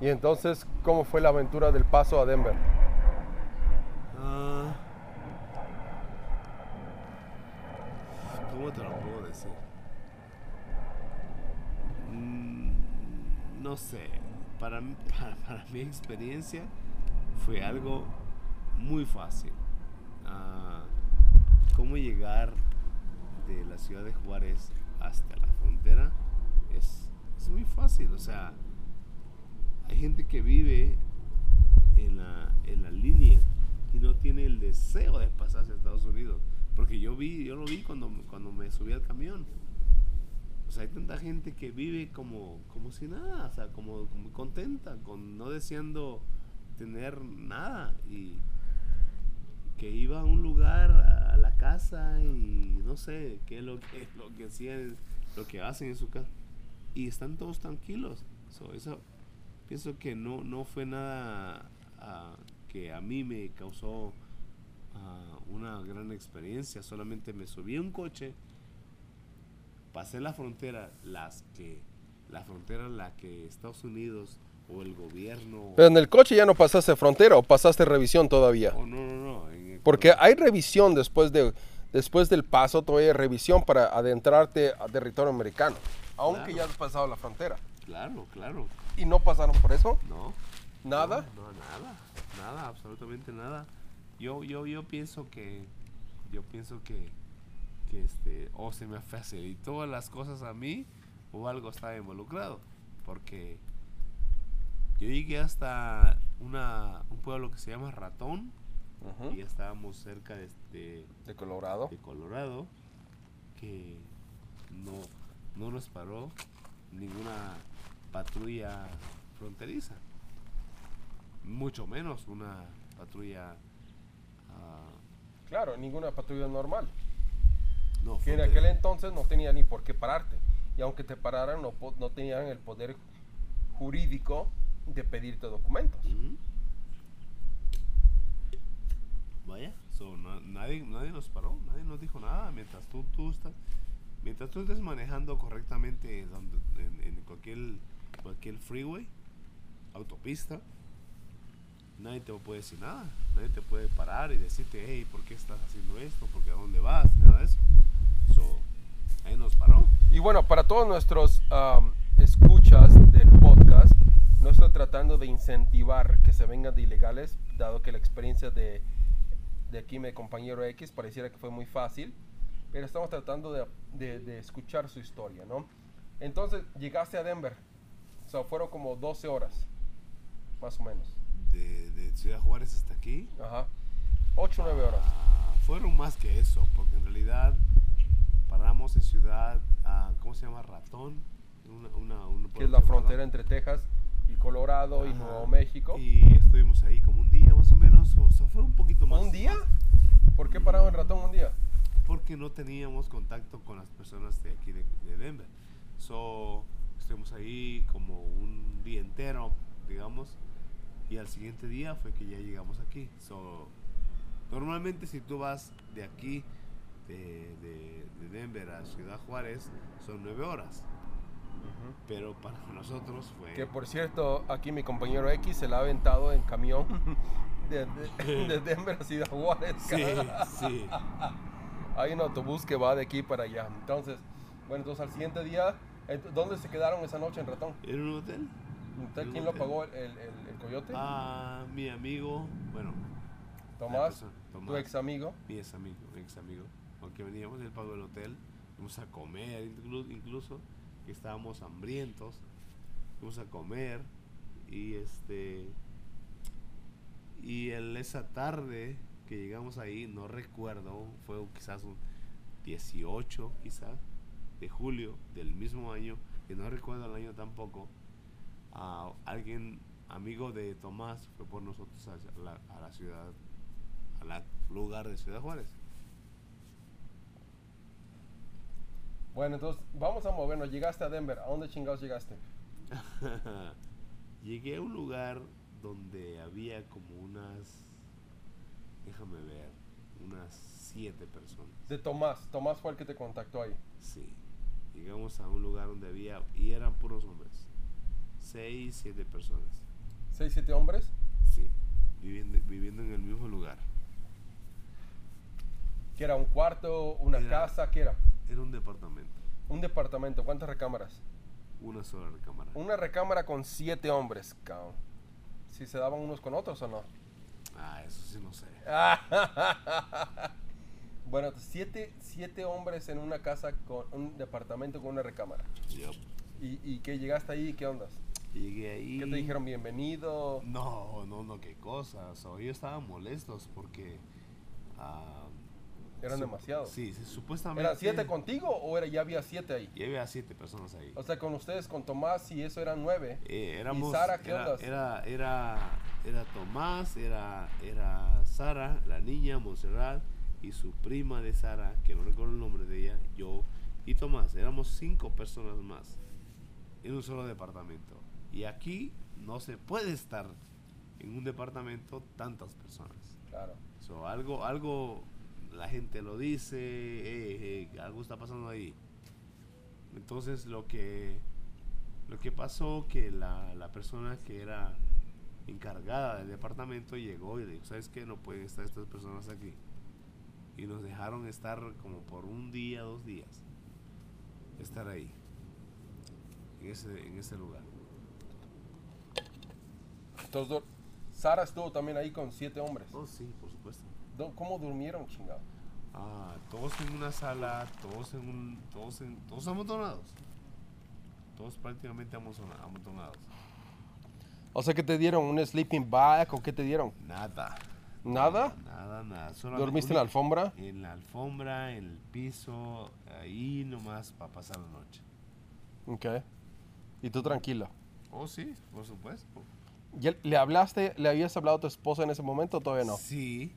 Y entonces, ¿cómo fue la aventura del paso a Denver? Ah, ¿Cómo te lo puedo decir? Mm, no sé, para, para, para mi experiencia fue algo muy fácil. Ah, ¿Cómo llegar de la ciudad de Juárez hasta la frontera? Es, es muy fácil, o sea, hay gente que vive en la, en la línea y no tiene el deseo de pasarse a Estados Unidos. Porque yo vi, yo lo vi cuando, cuando me subí al camión. O sea, hay tanta gente que vive como, como si nada, o sea, como, como contenta, con no deseando tener nada. Y que iba a un lugar, a, la casa, y no sé qué es lo que, lo que hacían, lo que hacen en su casa. Y están todos tranquilos. So, eso pienso que no, no fue nada ah, que a mí me causó ah, una gran experiencia. Solamente me subí a un coche, pasé la frontera, las que la frontera en la que Estados Unidos o el gobierno Pero en el coche ya no pasaste frontera o pasaste revisión todavía. Oh, no, no, no. el- Porque hay revisión después, de, después del paso, todavía hay revisión para adentrarte a territorio americano. Aunque Claro. ya has pasado la frontera. Claro, claro. ¿Y no pasaron por eso? No. ¿Nada? No, no, nada, nada, absolutamente nada. Yo, yo, yo pienso que, yo pienso que, que este, o se me facilitó las cosas a mí o algo estaba involucrado, porque yo llegué hasta una, un pueblo que se llama Ratón y estábamos cerca de, de, De Colorado. de Colorado que no, no nos paró ninguna patrulla fronteriza. Mucho menos una patrulla... ah, Claro, ninguna patrulla normal. no, Que en aquel entonces no tenía ni por qué pararte. Y aunque te pararan, no, po- no tenían el poder jurídico de pedirte documentos. Vaya, so, na- nadie, nadie nos paró, nadie nos dijo nada mientras tú, tú estás, mientras tú estés manejando correctamente en, en cualquier, cualquier freeway, autopista, nadie te puede decir nada, nadie te puede parar y decirte, hey, ¿por qué estás haciendo esto? ¿Por qué a dónde vas? Nada de eso. So, ahí nos paró. Y bueno, para todos nuestros am, escuchas del podcast, no estoy tratando de incentivar que se vengan de ilegales, dado que la experiencia de, de aquí mi compañero X pareciera que fue muy fácil, pero estamos tratando de, de- de escuchar su historia, ¿no? Entonces, llegaste a Denver, o sea, fueron como 12 horas, más o menos, De, de Ciudad Juárez hasta aquí. ajá, 8 o 9 horas. Ah, fueron más que eso, porque en realidad paramos en ciudad, ah, ¿cómo se llama? Ratón. Una, una, un que es la frontera entre Texas y Colorado y Ajá. Nuevo México. Y estuvimos ahí como un día más o menos, o sea, fue un poquito más. ¿Un día? ¿Por qué pararon en Ratón un día? Porque no teníamos contacto con las personas de aquí de, de Denver. So, estuvimos ahí como un día entero, digamos, y al siguiente día fue que ya llegamos aquí. So, normalmente si tú vas de aquí, de, de- de Denver a Ciudad Juárez, son nueve horas. Pero para nosotros fue... Que por cierto, aquí mi compañero X se la ha aventado en camión de, de- de Denver a Ciudad Juárez. Sí, sí. Hay un autobús que va de aquí para allá. Entonces, bueno, entonces al siguiente día, ent- ¿dónde se quedaron esa noche en Ratón? ¿En un hotel? ¿Usted quién lo pagó? ¿El, el, el- coyote? Ah, mi amigo, bueno, Tomás, persona, tu Tomás. ex amigo. mi ex amigo, mi ex amigo. Aunque veníamos, él pagó el hotel. Fuimos a comer inclu- incluso, que estábamos hambrientos. Fuimos a comer y este... Y el, esa tarde que llegamos ahí, no recuerdo, fue quizás un 18 quizás de julio del mismo año, que no recuerdo el año tampoco, a alguien, amigo de Tomás, fue por nosotros a la, a la ciudad, al lugar de Ciudad Juárez. Bueno, entonces vamos a movernos. Llegaste a Denver. ¿A dónde chingados llegaste? Llegué a un lugar donde había como unas, déjame ver, unas siete personas. De Tomás. Tomás fue el que te contactó ahí. Sí. Llegamos a un lugar donde había, y eran puros hombres. Seis, siete personas. ¿Seis, siete hombres? Sí. Viviendo, viviendo en el mismo lugar. ¿Que era un cuarto, una Era- casa? ¿Qué era? Era un departamento. Un departamento. ¿Cuántas recámaras? Una sola recámara. Una recámara con siete hombres, cabrón. Si se daban unos con otros o no. Ah, eso sí no sé. bueno, siete, siete hombres en una casa con un departamento con una recámara. Yup. ¿Y, y que llegaste ahí? ¿Qué ondas? Llegué ahí. ¿Qué te dijeron? Bienvenido. No, no, no, qué cosas. O ellos estaban molestos porque. ah, Eran demasiados. Sí, sí, supuestamente. ¿Eran siete contigo o era, ya había siete ahí? Ya había siete personas ahí. O sea, con ustedes, con Tomás y eso eran nueve. Eh, éramos, Sara, qué? Era, era, era Tomás, era, era Sara, la niña, Montserrat, y su prima de Sara, que no recuerdo el nombre de ella, yo y Tomás. Éramos cinco personas más en un solo departamento. Y aquí no se puede estar en un departamento tantas personas. Claro. So, algo, algo, la gente lo dice, "Eh, eh, algo está pasando ahí. Entonces lo que, lo que pasó que la, la persona que era encargada del departamento llegó y dijo, ¿sabes qué? No pueden estar estas personas aquí. Y nos dejaron estar como por un día, dos días. Estar ahí. En ese, en ese lugar. Entonces, Sara estuvo también ahí con siete hombres. Oh, sí, por supuesto. ¿Cómo durmieron, chingado? Ah, todos en una sala, todos en un, todos en, todos amontonados. Todos prácticamente amontonados. O sea, que te dieron un sleeping bag o qué te dieron? Nada. ¿Nada? Nada, nada. Solamente ¿Dormiste en la alfombra? En la alfombra, en el piso, ahí nomás para pasar la noche. Ok. Y tú tranquilo. Oh, sí, por supuesto. ¿Y ¿Le hablaste, le habías hablado a tu esposa en ese momento o todavía no? Sí.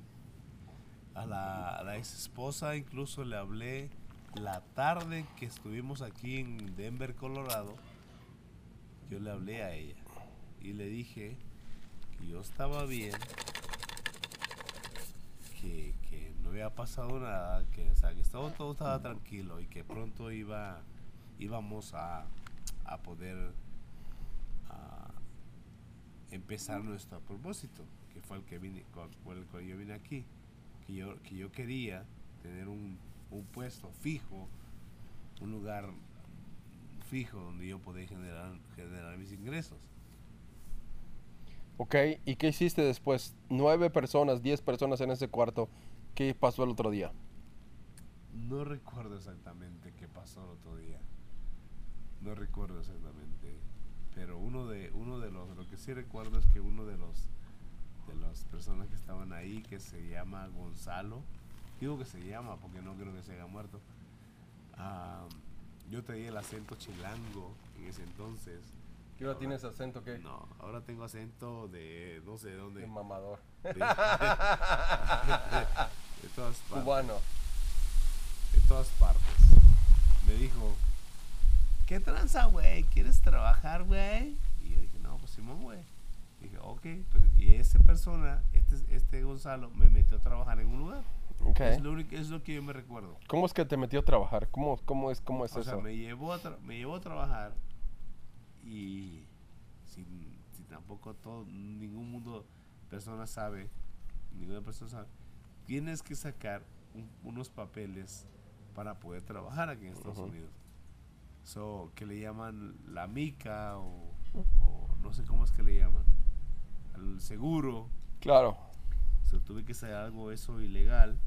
A la, a la ex esposa incluso le hablé la tarde que estuvimos aquí en Denver, Colorado. Yo le hablé a ella y le dije que yo estaba bien, que, que no había pasado nada, que, o que todo, estaba tranquilo y que pronto iba, íbamos a, a poder empezar nuestro propósito, que fue el que vine, con- por el cual yo vine aquí, que yo, que yo quería tener un, un puesto fijo, un lugar fijo donde yo podía generar, generar mis ingresos. Ok, ¿y qué hiciste después? Nueve personas, diez personas en ese cuarto. ¿Qué pasó el otro día? No recuerdo exactamente qué pasó el otro día. No recuerdo exactamente. Pero uno de, uno de los, lo que sí recuerdo es que uno de los, de las personas que estaban ahí, que se llama Gonzalo, digo que se llama porque no creo que se haya muerto. ah, yo tenía el acento chilango en ese entonces. ¿Qué ahora tienes acento qué? No, ahora tengo acento de no sé de dónde. De mamador. De, de todas partes Cubano. de todas partes. Me dijo, ¿qué tranza, güey? ¿Quieres trabajar, güey? Y yo dije, no, pues Simón, güey. Dije, ok. pues, y esa persona, este, este Gonzalo, me metió a trabajar en un lugar. Ok. Es, lo único, es lo que yo me recuerdo. ¿Cómo es que te metió a trabajar? ¿Cómo, cómo es, cómo es O eso? sea, me llevó, a tra- me llevó a trabajar y sin, sin tampoco todo, ningún mundo, persona sabe, ninguna persona sabe, tienes que sacar un- unos papeles para poder trabajar aquí en Estados Ujú. Unidos. So, que le llaman la mica o, o no sé cómo es que le llaman, seguro. Claro. So, tuve que hacer algo eso ilegal,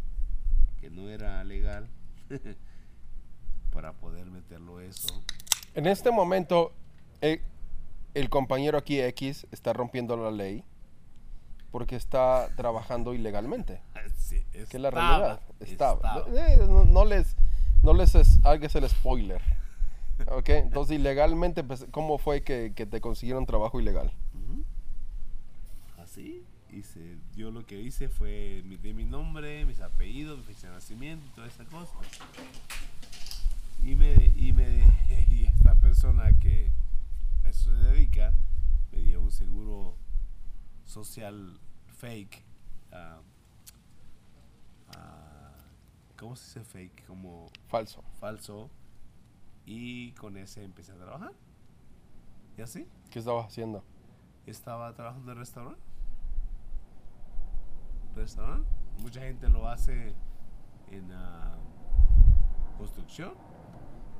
que no era legal, para poder meterlo eso. En este momento, eh, el compañero aquí X está rompiendo la ley porque está trabajando ilegalmente. Sí, Que es la realidad. Estaba. eh, no- no les, no les es- hagas el spoiler. Ok, entonces ilegalmente, pues, ¿cómo fue que, que te consiguieron trabajo ilegal? Así, hice, yo lo que hice fue mi, de mi nombre, mis apellidos, mi fecha de nacimiento y toda esa cosa. Y me, y me, y esta persona que a eso se dedica, me dio un seguro social fake. ah, ah, ¿Cómo se dice fake? Como Falso. falso. Y con ese empecé a trabajar. ¿Y así? ¿Qué estabas haciendo? estaba trabajando en restaurante. Restaurante. Mucha gente lo hace en ah, construcción,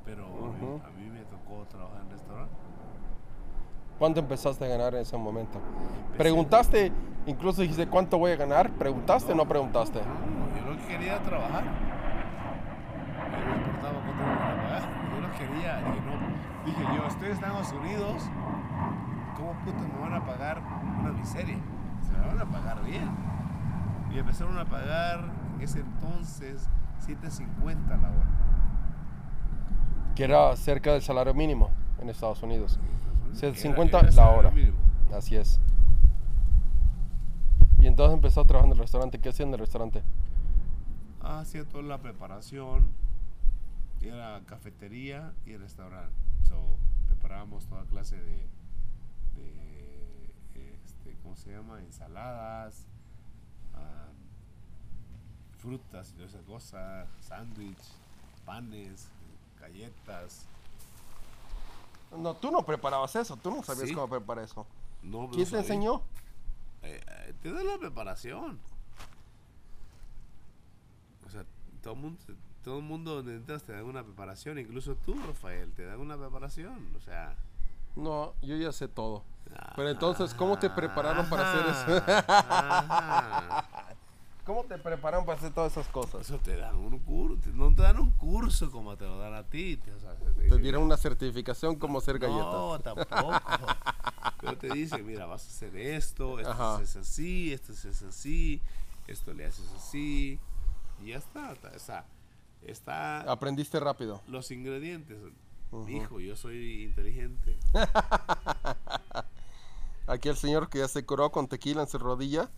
pero a mí- Ujú. a, mí, me tocó trabajar en restaurante. ¿Cuánto empezaste a ganar en ese momento? Empecé- ¿Preguntaste? Incluso dijiste, ¿cuánto voy a ganar? ¿Preguntaste o no preguntaste? No, yo lo que quería era trabajar. No me importaba cuánto me iban a pagar. Yo lo quería. Dije, no. Dije yo, estoy en Estados Unidos. ¿Cómo puto me van a pagar una miseria? Se me van a pagar bien. Y empezaron a pagar en ese entonces 7.50 la hora. Que era cerca del salario mínimo en Estados Unidos. Que era- 7.50 era el la hora. mínimo. Así es. Y entonces empezó a trabajar en el restaurante. ¿Qué hacían en el restaurante? hacía toda la preparación. Era cafetería y restaurante. So, preparábamos toda clase de, este, este, ¿cómo se llama? Ensaladas, ah, frutas y toda esa cosa, sándwich, panes, galletas. No, tú no preparabas eso, tú no sabías Sí. cómo preparar eso. No, ¿Quién te enseñó? Eh, eh, te da la preparación. O sea, todo el mundo, todo el mundo donde entras te dan una preparación, incluso tú, Rafael, te dan una preparación. O sea, No, yo ya sé todo. Pero entonces, ¿cómo te prepararon para hacer eso? ¿Cómo te prepararon para hacer todas esas cosas? Eso te dan un curso, no te dan un curso como te lo dan a ti. Te, o sea, te Te dicen, dieron una certificación como hacer galletas. No, tampoco. Pero te dicen, mira, vas a hacer esto, esto Ajá. hace así, esto hace así, esto le haces así. Y ya está. O sea, está Aprendiste rápido. los ingredientes. Hijo, yo soy inteligente. Aquí el señor que ya se curó con tequila en su rodilla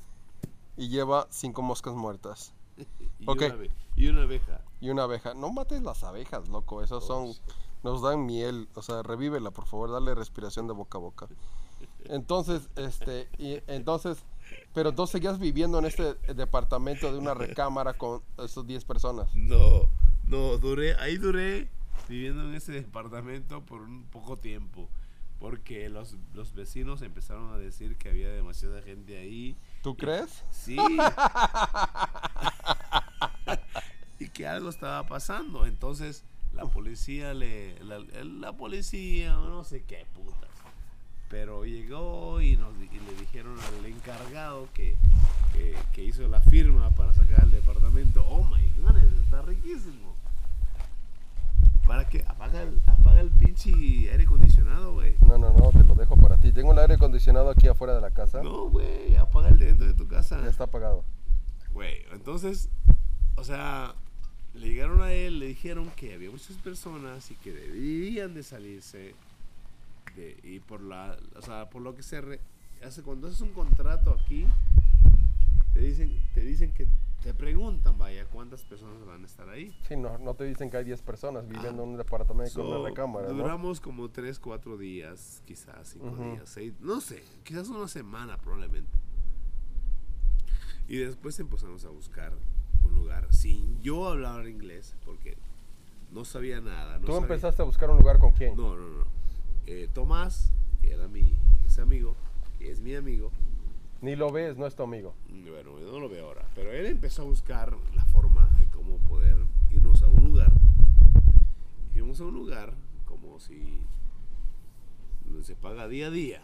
y lleva cinco moscas muertas Y, Ok. una, y una abeja. y una abeja. No mates las abejas, loco. Son, Oh, sí. nos dan miel. O sea, revívela, por favor. Dale respiración de boca a boca. Entonces, este, y entonces, pero entonces seguías viviendo en este departamento de una recámara con esos 10 personas. No, no, duré, ahí duré viviendo en ese departamento por un poco tiempo. Porque los, los vecinos empezaron a decir que había demasiada gente ahí. ¿Tú crees? Sí. y que algo estaba pasando. Entonces la policía le. La, la policía, no sé qué putas. Pero llegó y, nos, y le dijeron al encargado que, que, que hizo la firma para sacar el departamento. Oh my goodness, está riquísimo. ¿Para qué? Apaga el, apaga el pinche aire acondicionado, güey. No, no, no, te lo dejo para ti. Tengo el aire acondicionado aquí afuera de la casa. No, güey, apaga el de dentro de tu casa. Ya está apagado. Güey, entonces, o sea, le llegaron a él, le dijeron que había muchas personas y que debían de salirse. de- y por la, o sea, por lo que se re- hace cuando haces un contrato aquí, te dicen, te dicen que te preguntan, vaya, cuántas personas van a estar ahí. Sí, no, no te dicen que hay 10 personas viviendo Ah. en un departamento con So, una recámara, ¿no? duramos como 3, 4 días, quizás 5 Ujú. días, 6, no sé, quizás una semana probablemente. Y después empezamos a buscar un lugar sin yo hablar inglés, porque no sabía nada. No ¿Tú sabía- empezaste a buscar un lugar con quién? No, no, no. Eh, Tomás, que era mi ese amigo, que es mi amigo, Ni lo ves, no es tu amigo. bueno, yo no lo veo ahora, pero él empezó a buscar la forma de cómo poder irnos a un lugar. Fuimos a un lugar como si donde se paga día a día,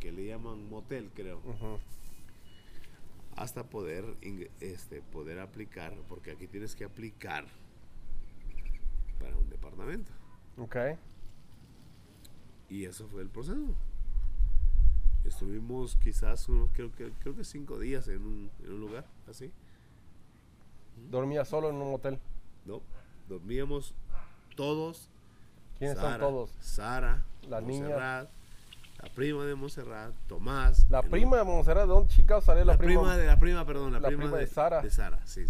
que le llaman motel, creo, hasta poder este poder aplicar, porque aquí tienes que aplicar para un departamento. Ok. Y eso fue el proceso. Estuvimos quizás unos, creo que, creo que cinco días en un, en un lugar así. Dormía solo en un hotel. ¿no? Dormíamos todos. ¿Quiénes son Sara, todos? Sara, La niña. La prima de Montserrat, Tomás. La prima un- de Montserrat, ¿de dónde chingados salió la, la prima de la prima, perdón, la, la prima, prima de Sara. De Sara, sí.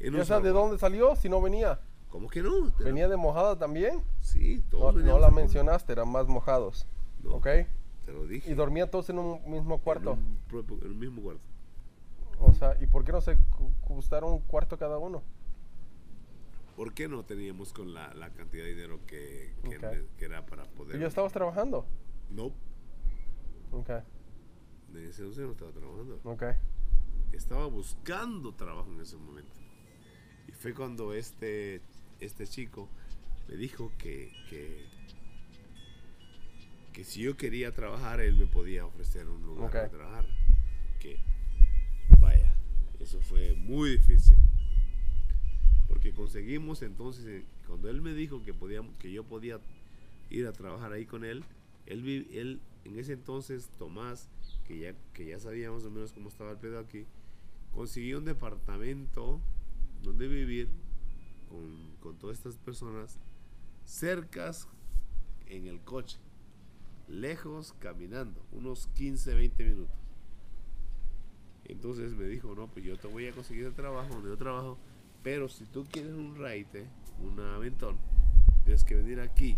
¿Y esa de dónde salió si no venía? ¿Cómo que no? ¿Venía de mojada también? Sí, No, todos no veníamos la mencionaste, eran más mojados. No, ¿Ok? Te lo dije. Y dormían todos en un mismo En cuarto. un propio- en el mismo cuarto. O sea, ¿y por qué no se gustaron un cuarto cada uno? ¿Por qué no teníamos con la, la cantidad de dinero que, que, era para poder? ¿Y ya estabas trabajando? No, Ok, en ese entonces no estaba trabajando. ok. Estaba buscando trabajo en ese momento. Y fue cuando este, este chico me dijo que, que, que si yo quería trabajar, él me podía ofrecer un lugar para trabajar. Que, vaya, eso fue muy difícil. Porque conseguimos entonces, eh, cuando él me dijo que, podíamos, que yo podía ir a trabajar ahí con él, él, él en ese entonces, Tomás, que ya, que ya sabía más o menos cómo estaba el pedo aquí, consiguió un departamento donde vivir con, con todas estas personas cercas en el coche, lejos caminando, unos 15, 20 minutos. Entonces me dijo, no, pues yo te voy a conseguir el trabajo donde yo trabajo, pero si tú quieres un raite, un aventón, tienes que venir aquí.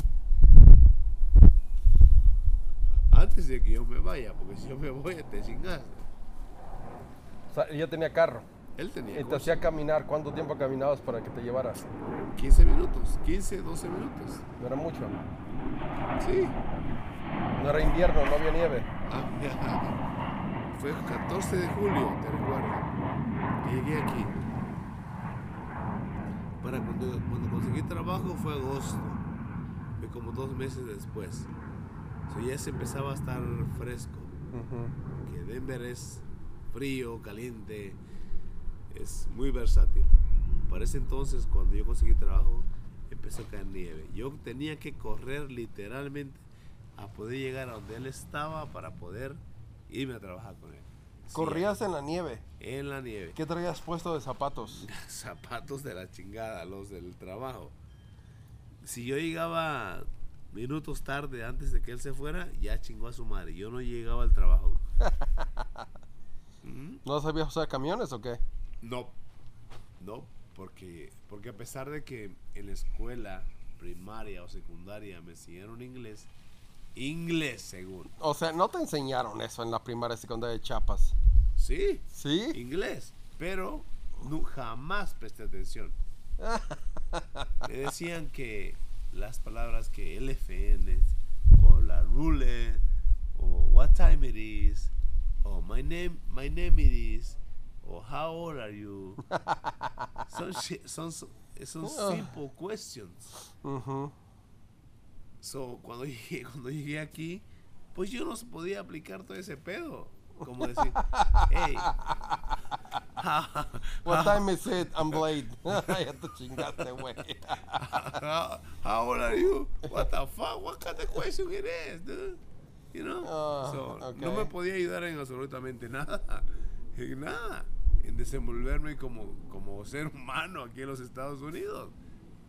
antes de que yo me vaya, porque si yo me voy te chingaste. O sea, ya tenía carro. Él tenía Y te hacía caminar. ¿Cuánto tiempo caminabas para que te llevara? 15 minutos, 15, 12 minutos. No era mucho. Sí. No era invierno, no había nieve. Ah, ya. Fue 14 de julio, te recuerdo. Llegué aquí. Para cuando, cuando conseguí trabajo fue agosto. Fue como dos meses después. So ya se empezaba a estar fresco. Que Denver es frío, caliente, es muy versátil. Para ese entonces, cuando yo conseguí trabajo, empezó a caer nieve. Yo tenía que correr literalmente a poder llegar a donde él estaba para poder irme a trabajar con él. Sí, Corrías en la nieve. en la nieve. ¿Qué traías puesto de zapatos? Zapatos de la chingada, los del trabajo. Si yo llegaba minutos tarde antes de que él se fuera, ya chingó a su madre. Yo no llegaba al trabajo. ¿No sabías usar camiones o qué? No, no, porque, porque a pesar de que en la escuela primaria o secundaria me enseñaron inglés, inglés según, O sea, no te enseñaron eso en la primaria y secundaria de Chiapas. sí, ¿Sí? inglés, pero no, jamás presté atención. Me decían que las palabras que LFN o la rule o what time it is o my name my name it is o how old are you son son son Ah. simple questions. Ujú. So, cuando llegué, cuando llegué aquí, pues yo no podía aplicar todo ese pedo. Como decir, hey, What time is it? I'm late. ya te chingaste, güey. how, old are you? What the fuck? What kind of question it is, dude? You know? Ah, So, No me podía ayudar en absolutamente nada. En nada. En desenvolverme como, como ser humano aquí en los Estados Unidos.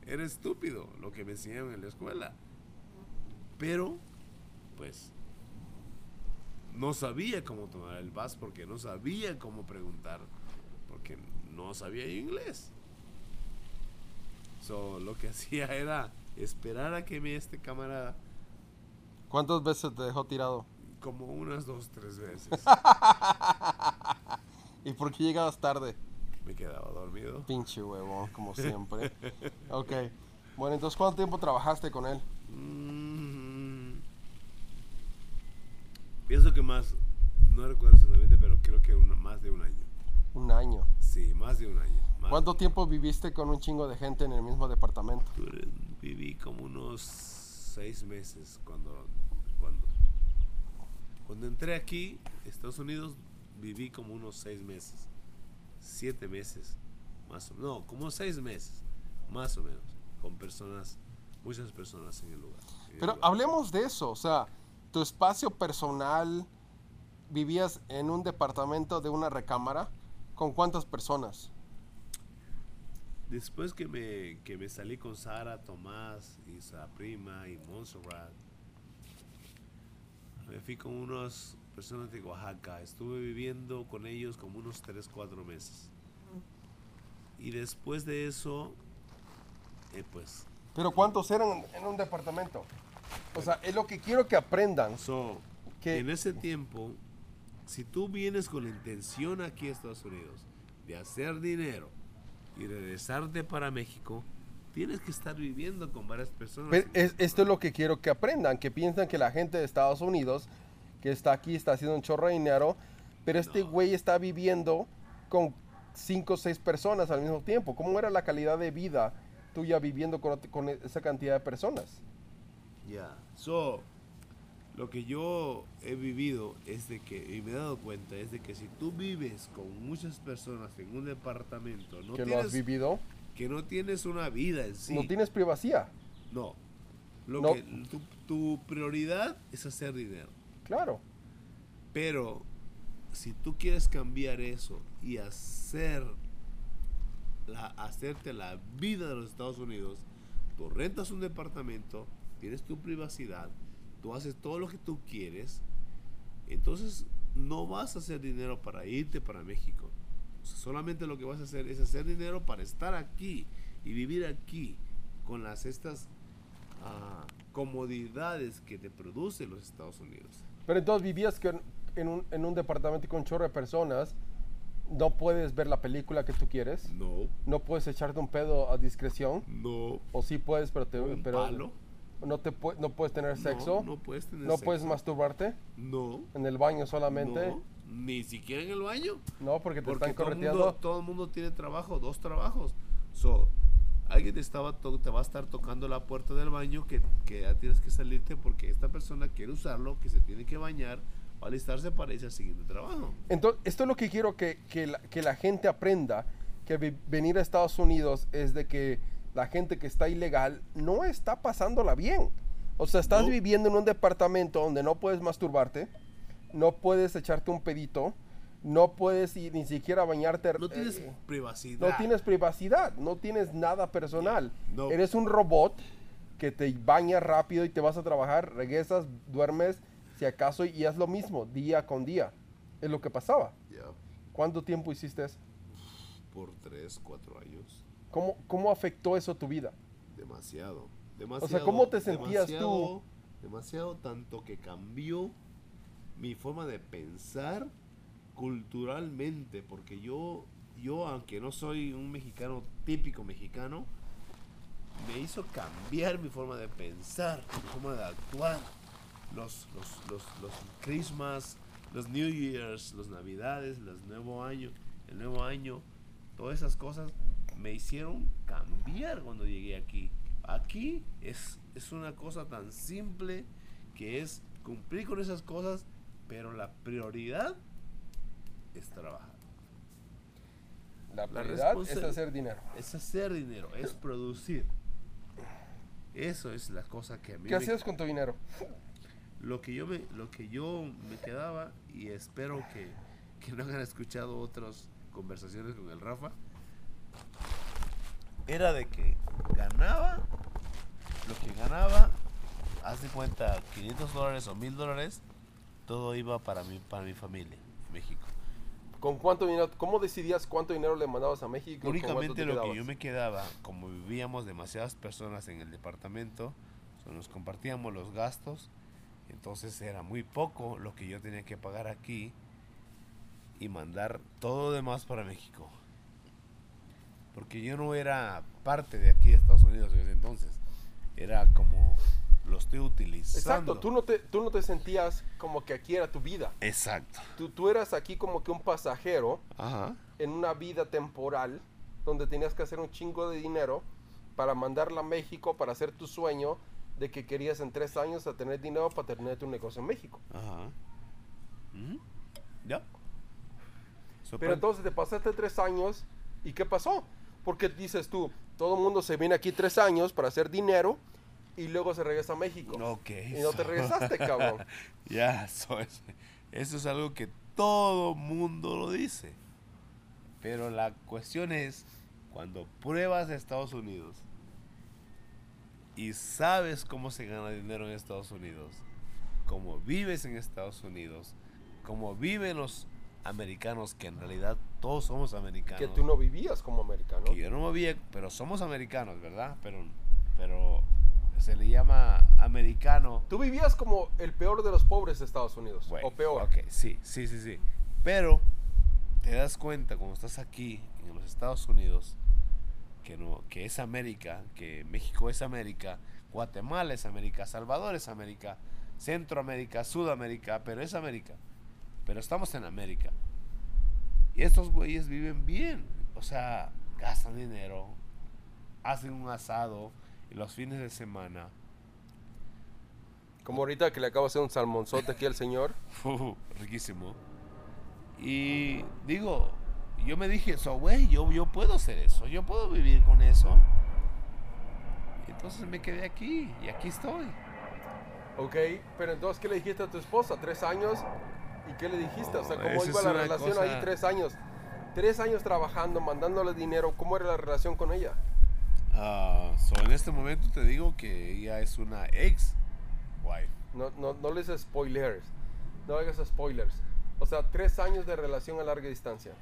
Era estúpido lo que me enseñaron en la escuela. Pero, pues, no sabía cómo tomar el bus porque no sabía cómo preguntar. Porque no sabía inglés. So, lo que hacía era esperar a que me este camarada ¿Cuántas veces te dejó tirado? como unas dos, tres veces. ¿Y por qué llegabas tarde? me quedaba dormido. Pinche huevón, como siempre. Ok. Bueno, entonces, ¿cuánto tiempo trabajaste con él? Mm. Pienso que más, no recuerdo exactamente, pero creo que una- más de un año. Un año. Sí, más de un año. ¿Cuánto tiempo viviste con un chingo de gente en el mismo departamento? Viví como unos seis meses cuando, cuando, cuando entré aquí, Estados Unidos, viví como unos seis meses, siete meses, más o no, como seis meses, más o menos, con personas, muchas personas en el lugar. en el Pero lugar. hablemos de eso, o sea, tu espacio personal, vivías en un departamento de una recámara, ¿con cuántas personas? Después que me, que me salí con Sara, Tomás, y sa prima y Montserrat, me fui con unas personas de Oaxaca. Estuve viviendo con ellos como unos 3, 4 meses. Y después de eso, eh, pues, Pero ¿cuántos eran en un departamento? O sea, es lo que quiero que aprendan. so, Que- en ese tiempo, si tú vienes con la intención aquí a Estados Unidos de hacer dinero y regresarte para México, tienes que estar viviendo con varias personas. Pues, es- esto es lo que quiero que aprendan, que piensan que la gente de Estados Unidos, que está aquí, está haciendo un chorro de dinero, pero este No. güey está viviendo con cinco o seis personas al mismo tiempo. ¿Cómo era la calidad de vida tuya viviendo con esa cantidad de personas? Ya. So, lo que yo he vivido es de que, y me he dado cuenta, es de que si tú vives con muchas personas en un departamento, no que lo has tienes, vivido, que no tienes una vida en sí. no tienes privacidad. No. Lo No. que tu, tu prioridad es hacer dinero. Claro. Pero si tú quieres cambiar eso y hacer la, hacerte la vida de los Estados Unidos, tú rentas un departamento, tienes tu privacidad, tú haces todo lo que tú quieres, entonces no vas a hacer dinero para irte para México. O sea, solamente lo que vas a hacer es hacer dinero para estar aquí y vivir aquí con las estas ah, comodidades que te producen los Estados Unidos. Pero entonces vivías que en un, en un departamento con chorro de personas, no puedes ver la película que tú quieres, No, no puedes echarte un pedo a discreción, no. o sí puedes, pero, te, Un pero palo. No, te, pu- no puedes tener sexo, No, no puedes tener no puedes masturbarte No. en el baño solamente, No, ni siquiera en el baño. no, porque te Porque están correteando. todo el mundo tiene trabajo, dos trabajos. So, alguien te, estaba te va a estar tocando la puerta del baño que, que ya tienes que salirte porque esta persona quiere usarlo, que se tiene que bañar, va a alistarse para irse al siguiente trabajo. Entonces, esto es lo que quiero que, que la, que la gente aprenda, que venir a Estados Unidos es de que la gente que está ilegal no está pasándola bien. O sea, estás No. viviendo en un departamento donde no puedes masturbarte, no puedes echarte un pedito, no puedes ir ni siquiera bañarte. No tienes eh, privacidad. no tienes privacidad, no tienes nada personal. No. Eres un robot que te baña rápido y te vas a trabajar, regresas, duermes, si acaso, y es lo mismo, día con día. Es lo que pasaba. ¿Cuánto tiempo hiciste eso? por tres, cuatro años. ¿Cómo, cómo afectó eso tu vida? Demasiado. Demasiado. ¿cómo te sentías tú? demasiado, Demasiado tanto que cambió mi forma de pensar culturalmente, porque yo, yo aunque no soy un mexicano típico mexicano, me hizo cambiar mi forma de pensar, mi forma de actuar. Los, los, los, los Christmas, los New Years, los Navidades, los Nuevo Año, el Nuevo Año, todas esas cosas me hicieron cambiar cuando llegué aquí. Aquí es, es una cosa tan simple que es cumplir con esas cosas, pero la prioridad es trabajar. La La prioridad es responsa- hacer dinero. Es hacer dinero, es producir. Eso es la cosa que a mí ¿Qué me- hacías con tu dinero? lo que yo me lo que yo me quedaba y espero que, que no hayan escuchado otras conversaciones con el Rafa era de que ganaba lo que ganaba haz de cuenta 500 dólares o 1000 dólares todo iba para mi para mi familia en México ¿Con cuánto dinero? ¿Cómo decidías cuánto dinero le mandabas a México? únicamente te lo que yo me quedaba como vivíamos demasiadas personas en el departamento nos compartíamos los gastos entonces era muy poco lo que yo tenía que pagar aquí y mandar todo lo demás para México. Porque yo no era parte de aquí de Estados Unidos en ese entonces. Era como lo estoy utilizando. Exacto, tú no, te, tú no te sentías como que aquí era tu vida. Exacto. Tú, tú eras aquí como que un pasajero Ajá. en una vida temporal donde tenías que hacer un chingo de dinero para mandarla a México para hacer tu sueño de que querías en tres años a tener dinero para tener tu negocio en México. Ajá. Ujú. Ya. So, Pero pues, entonces te pasaste tres años y ¿qué pasó? Porque dices tú, todo el mundo se viene aquí tres años para hacer dinero y luego se regresa a México. Ok. Y no te regresaste, cabrón. Ya, eso es, eso es algo que todo mundo lo dice. Pero la cuestión es, cuando pruebas Estados Unidos y sabes cómo se gana dinero en Estados Unidos, cómo vives en Estados Unidos, cómo viven los americanos, que en realidad todos somos americanos. Que tú no vivías como americano. Que yo no me vi, pero somos americanos, ¿verdad? Pero, pero se le llama americano Tú vivías como el peor de los pobres de Estados Unidos. Bueno, o peor. Ok, sí, sí, sí, sí. Pero te das cuenta cuando estás aquí en los Estados Unidos que no, que es América, que México es América, Guatemala es América, Salvador es América, Centroamérica, Sudamérica, pero es América. Pero estamos en América. Y estos güeyes viven bien. O sea, gastan dinero, hacen un asado y los fines de semana Como ahorita que le acabo de hacer un salmonzote aquí al señor. Riquísimo. Y digo, yo me dije, so, güey, yo, yo puedo hacer eso, yo puedo vivir con eso. Y entonces me quedé aquí y aquí estoy. Ok, pero entonces, ¿qué le dijiste a tu esposa? ¿Tres años? ¿Y qué le dijiste? O sea, ¿cómo iba la relación cosa- ahí tres años? Tres años trabajando, mandándole dinero. ¿Cómo era la relación con ella? Ah, so, en este momento te digo que ella es una ex wife. No, no, no les spoilers. No hagas spoilers. O sea, tres años de relación a larga distancia.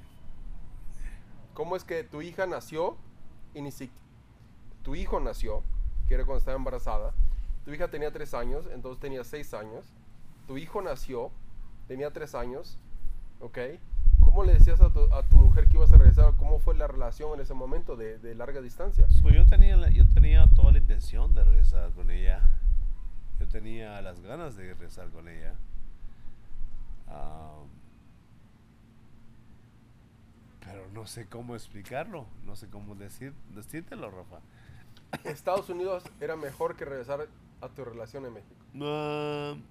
¿Cómo es que tu hija nació y ni siquiera... Tu hijo nació, que era cuando estaba embarazada. Tu hija tenía tres años, entonces tenía seis años. tu hijo nació, tenía tres años, ¿ok? ¿Cómo le decías a tu, a tu mujer que ibas a regresar? ¿Cómo fue la relación en ese momento de, de larga distancia? So, yo, tenía, la- yo tenía toda la intención de regresar con ella. Yo tenía las ganas de regresar con ella. Am, pero no sé cómo explicarlo. No sé cómo decir, decírtelo, Rafa. Estados Unidos era mejor que regresar a tu relación en México, Am,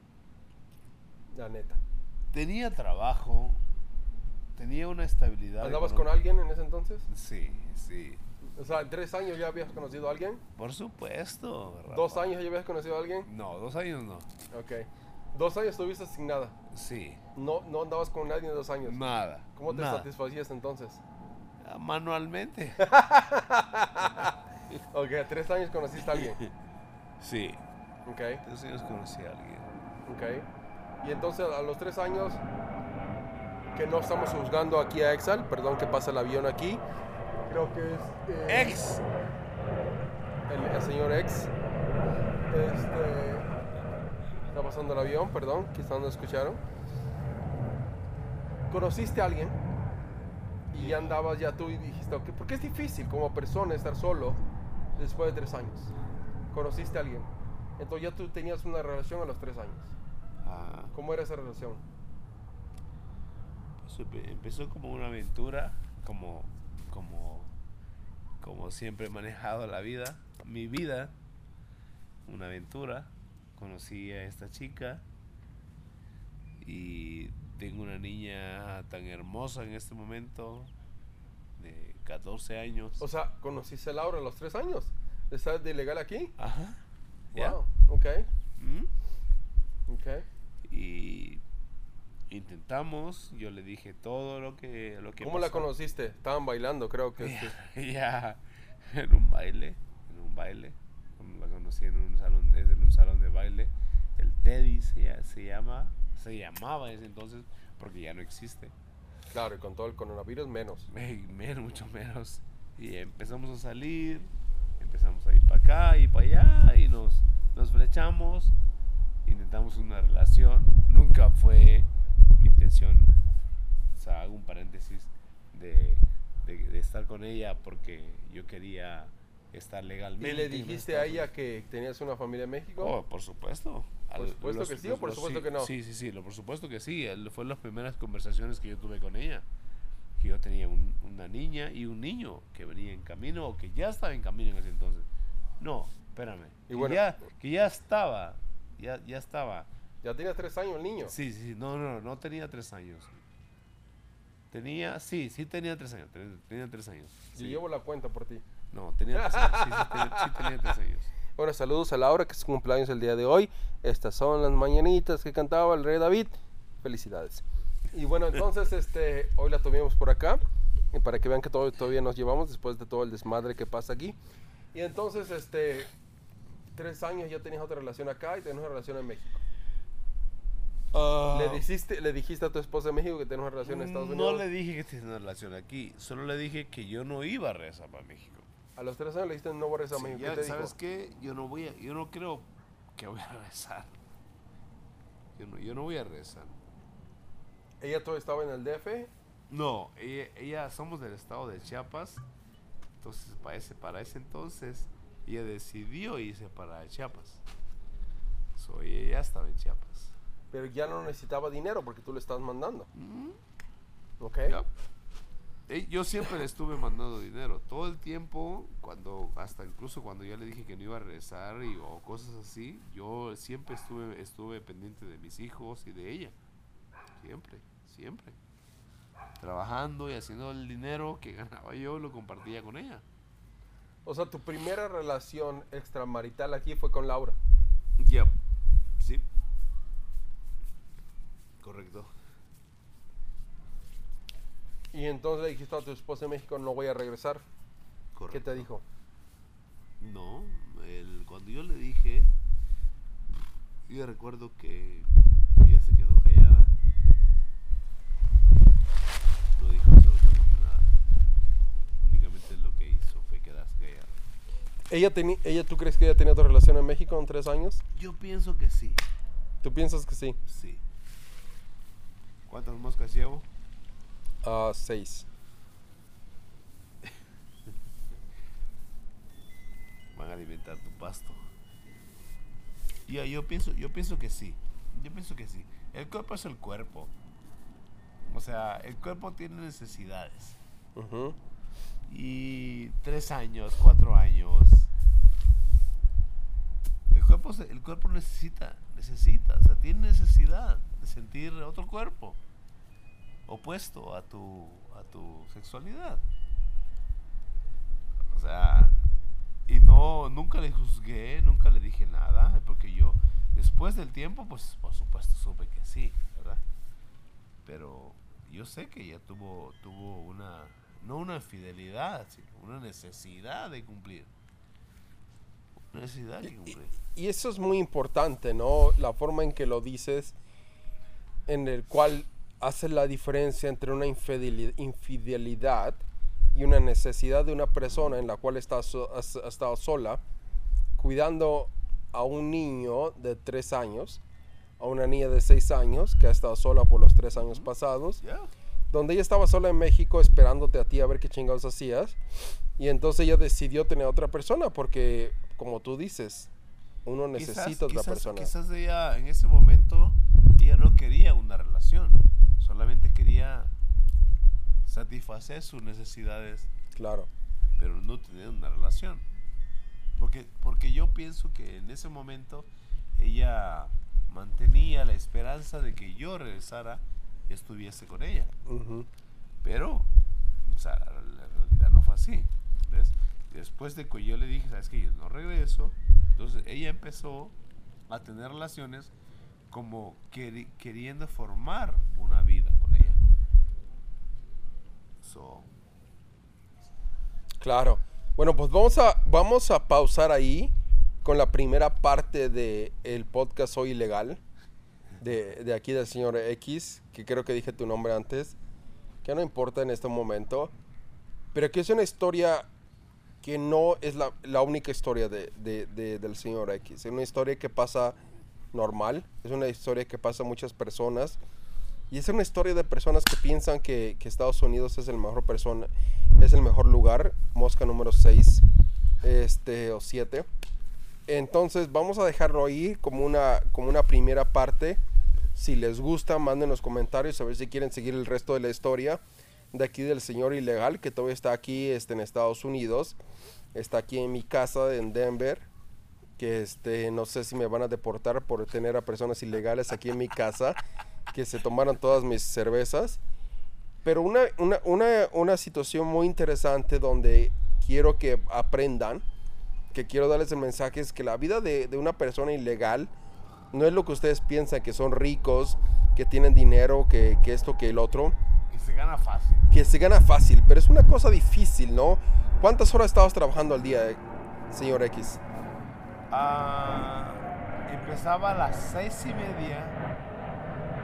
la neta. Tenía trabajo. Tenía una estabilidad. ¿Andabas con alguien en ese entonces? Sí, sí. O sea, ¿en tres años ya habías conocido a alguien? Por supuesto. Rafa. ¿Dos años ya habías conocido a alguien? No, dos años no. Ok. Dos años estuviste sin nada. Sí. No, no andabas con nadie en dos años. Nada. ¿Cómo te nada. satisfacías entonces? Ah, Manualmente. Ok, tres años conociste a alguien. Sí. Ok, Tres años conocí a alguien. ok. Y entonces a los tres años, que no estamos juzgando aquí a Exal, perdón que pasa el avión aquí. Creo que es... eh, Ex. El, el señor X. Este. Está pasando el avión, perdón, quizás no escucharon. Conociste a alguien y ya andabas ya tú y dijiste, ok, porque es difícil como persona estar solo después de tres años. Conociste a alguien. Entonces ya tú tenías una relación a los tres años. Ah, ¿Cómo era esa relación? pues, empe- empezó como una aventura, como, como, como siempre he manejado la vida, mi vida, una aventura. Conocí a esta chica y tengo una niña tan hermosa en este momento, de 14 años. O sea, conociste a Laura a los tres años. ¿Estás de ilegal aquí? Ajá. Wow, ok, ¿Mm? ok. Y intentamos yo le dije todo lo que lo que ¿Cómo la pasó. conociste? Estaban bailando, creo que. ya en un baile en un baile la conocí en un salón en un salón de baile el Teddy se, se llama se llamaba ese entonces porque ya no existe Claro, y con todo el coronavirus menos. Menos mucho menos y empezamos a salir empezamos a ir para acá y para allá y nos nos flechamos intentamos una relación nunca fue mi intención o sea hago un paréntesis de, de- de estar con ella porque yo quería estar ¿Y legalmente le en los dijiste a ella que tenías una familia en México? Oh, por supuesto. ¿Por Al- supuesto que sí o por supuesto sí, que no? Sí, sí, sí, lo, por supuesto que sí. Fue las primeras conversaciones que yo tuve con ella. Que yo tenía un- una niña y un niño que venía en camino o que ya estaba en camino en ese entonces. No, espérame. Y que, bueno- ya, que ya estaba. Ya, ya estaba. Ya tienes tres años el niño. Sí, sí. No, no, no, no tenía tres años. Tenía, sí, sí tenía tres años. Tenía, tenía tres años. Yo sí. llevo la cuenta por ti. No, tenía tres años. Sí, sí, tenía, sí tenía tres años. Bueno, saludos a Laura, que es su cumpleaños el día de hoy. Estas son las mañanitas que cantaba el rey David. Felicidades. Y bueno, entonces este, hoy la tuvimos por acá. Y para que vean que todo, todavía nos llevamos después de todo el desmadre que pasa aquí. Y entonces, este, tres años ya tenías otra relación acá y tenías una relación en México. ¿Le, dijiste, ¿Le dijiste a tu esposa en México que tenías una relación en Estados No Unidos? le dije que tenía una relación aquí, solo le dije que yo no iba a regresar para México. A los tres años le dijiste no voy a regresar a Sí, México. ya, ¿Qué te ¿Sabes dijo? qué? Yo no voy a, yo no creo que voy a regresar. Yo no, yo no voy a regresar. Ella todavía estaba en el DF. No, ella, ella somos del estado de Chiapas. Entonces, para ese, para ese entonces, ella decidió irse para Chiapas. So, ella ya estaba en Chiapas. Pero ya no necesitaba dinero porque tú le estás mandando. ¿Ok? Ya. Eh, Yo siempre le estuve mandando dinero. Todo el tiempo, cuando hasta incluso cuando yo le dije que no iba a regresar y, o cosas así, yo siempre estuve, estuve pendiente de mis hijos y de ella. Siempre, siempre. Trabajando y haciendo el dinero que ganaba yo, lo compartía con ella. O sea, tu primera relación extramarital aquí fue con Laura. Ya. Sí. Correcto. Y entonces le dijiste a tu esposa en México, no voy a regresar. Correcto. ¿Qué te dijo? No, el- cuando yo le dije, yo recuerdo que ella se quedó callada. No dijo absolutamente nada. Únicamente lo que hizo fue quedarse callada. ¿Ella, teni- ella ¿Tú crees que ella tenía otra relación en México en tres años? Yo pienso que sí. ¿Tú piensas que sí? Sí. ¿Cuántas moscas llevo? Ah, seis. Van a alimentar tu pasto. Yo, yo pienso, yo pienso que sí. Yo pienso que sí. El cuerpo es el cuerpo. O sea, el cuerpo tiene necesidades. Ujú. Y tres años, cuatro años. El cuerpo, el cuerpo necesita, necesita, o sea, tiene necesidad de sentir otro cuerpo opuesto a tu, a tu sexualidad. O sea, y no, nunca le juzgué, nunca le dije nada, porque yo, después del tiempo, pues por supuesto supe que sí, ¿verdad? Pero yo sé que ella tuvo, tuvo una, no una infidelidad, sino una necesidad de cumplir. Una necesidad de Y, cumplir. y eso es muy importante, ¿no? La forma en que lo dices, en el cual hace la diferencia entre una infideli- infidelidad y una necesidad de una persona en la cual está so- has- ha estado sola, cuidando a un niño de tres años, a una niña de seis años que ha estado sola por los tres años pasados. Donde ella estaba sola en México esperándote a ti a ver qué chingados hacías. Y entonces ella decidió tener a otra persona porque, como tú dices, uno necesita otra quizás, persona. Quizás ella en ese momento ella no quería una relación, solamente quería satisfacer sus necesidades, Claro. pero no tener una relación. Porque, porque yo pienso que en ese momento ella mantenía la esperanza de que yo regresara estuviese con ella. Pero, o sea, la, la realidad no fue así. ¿Ves? Después de que yo le dije, sabes que yo no regreso, entonces ella empezó a tener relaciones como queri- queriendo formar una vida con ella. So, Claro. Bueno, pues vamos a, vamos a pausar ahí con la primera parte del el podcast Soy Ilegal. De, de aquí del señor X, que creo que dije tu nombre antes. Que no importa en este momento. Pero que es una historia que no es la, la única historia de, de- de- del señor X. Es una historia que pasa normal. Es una historia que pasa a muchas personas. Y es una historia de personas que piensan que, que Estados Unidos es el mejor persona, es el mejor lugar, mosca número 6, este, o 7. Entonces vamos a dejarlo ahí como una, como una primera parte. Si les gusta, manden los comentarios a ver si quieren seguir el resto de la historia de aquí del señor ilegal que todavía está aquí este, en Estados Unidos. Está aquí en mi casa en Denver. Que este, no sé si me van a deportar por tener a personas ilegales aquí en mi casa que se tomaran todas mis cervezas. Pero una, una, una, una situación muy interesante donde quiero que aprendan, que quiero darles el mensaje, es que la vida de, de una persona ilegal no es lo que ustedes piensan, que son ricos, que tienen dinero, que, que esto, que el otro, que se gana fácil. que se gana fácil, pero es una cosa difícil, ¿no? ¿Cuántas horas estabas trabajando al día, señor X? Ah, empezaba a las seis y media,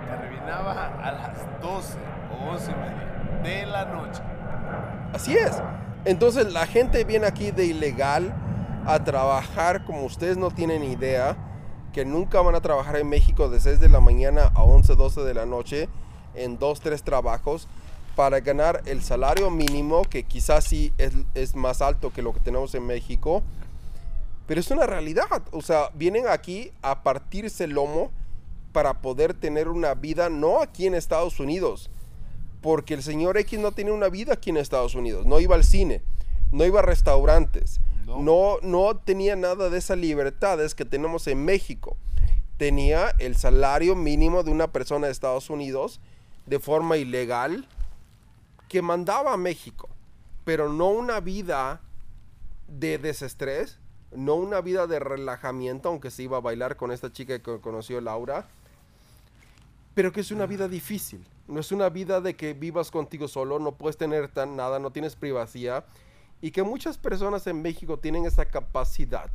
terminaba a las 12 o 11 y media de la noche. Así es. Entonces la gente viene aquí de ilegal a trabajar como ustedes no tienen idea, que nunca van a trabajar en México de 6 de la mañana a 11, 12 de la noche en dos, tres trabajos para ganar el salario mínimo, que quizás sí es, es más alto que lo que tenemos en México. Pero es una realidad. O sea, vienen aquí a partirse el lomo para poder tener una vida, no aquí en Estados Unidos, porque el señor X no tiene una vida aquí en Estados Unidos. No iba al cine, no iba a restaurantes, No. no, tenía nada de esas libertades que tenemos en México. Tenía el salario mínimo de una persona de Estados Unidos de forma ilegal que mandaba a México, pero no una vida de desestrés, no una vida de relajamiento, aunque se iba a bailar con esta chica que conoció Laura, pero que es una vida difícil. No es una vida de que vivas contigo solo, no puedes tener tan nada, no tienes privacidad. Y que muchas personas en México tienen esa capacidad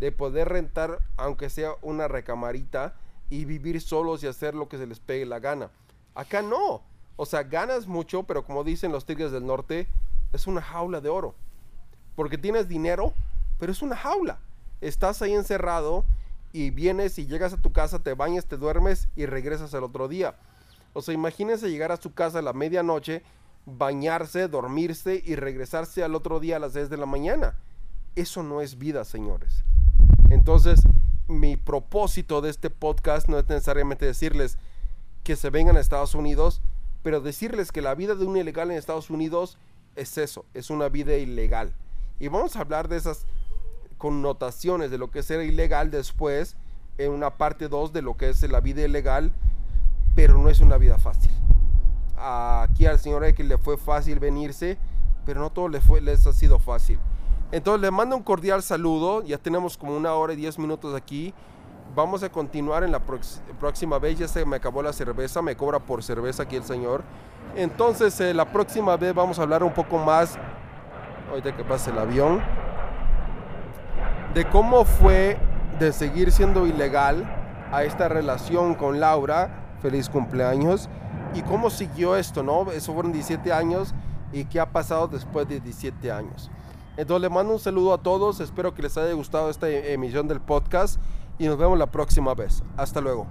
de poder rentar, aunque sea una recamarita, y vivir solos y hacer lo que se les pegue la gana. Acá no. O sea, ganas mucho, pero como dicen los tigres del norte, es una jaula de oro. Porque tienes dinero, pero es una jaula. Estás ahí encerrado y vienes y llegas a tu casa, te bañas, te duermes y regresas el otro día. O sea, imagínense llegar a su casa a la medianoche, bañarse, dormirse y regresarse al otro día a las 10 de la mañana. Eso no es vida, señores. Entonces, mi propósito de este podcast no es necesariamente decirles que se vengan a Estados Unidos, pero decirles que la vida de un ilegal en Estados Unidos es eso, es una vida ilegal. Y vamos a hablar de esas connotaciones de lo que es ser ilegal después en una parte 2 de lo que es la vida ilegal, pero no es una vida fácil. Aquí al señor X le fue fácil venirse, pero no todo le fue, les ha sido fácil. Entonces le mando un cordial saludo, ya tenemos como una hora y diez minutos aquí. Vamos a continuar en la próxima vez, ya se me acabó la cerveza, me cobra por cerveza aquí el señor. Entonces eh, la próxima vez vamos a hablar un poco más, ahorita que pase el avión, de cómo fue de seguir siendo ilegal a esta relación con Laura. Feliz cumpleaños. Y cómo siguió esto, ¿no? Eso fueron 17 años y qué ha pasado después de 17 años. Entonces le mando un saludo a todos, espero que les haya gustado esta emisión del podcast y nos vemos la próxima vez. Hasta luego.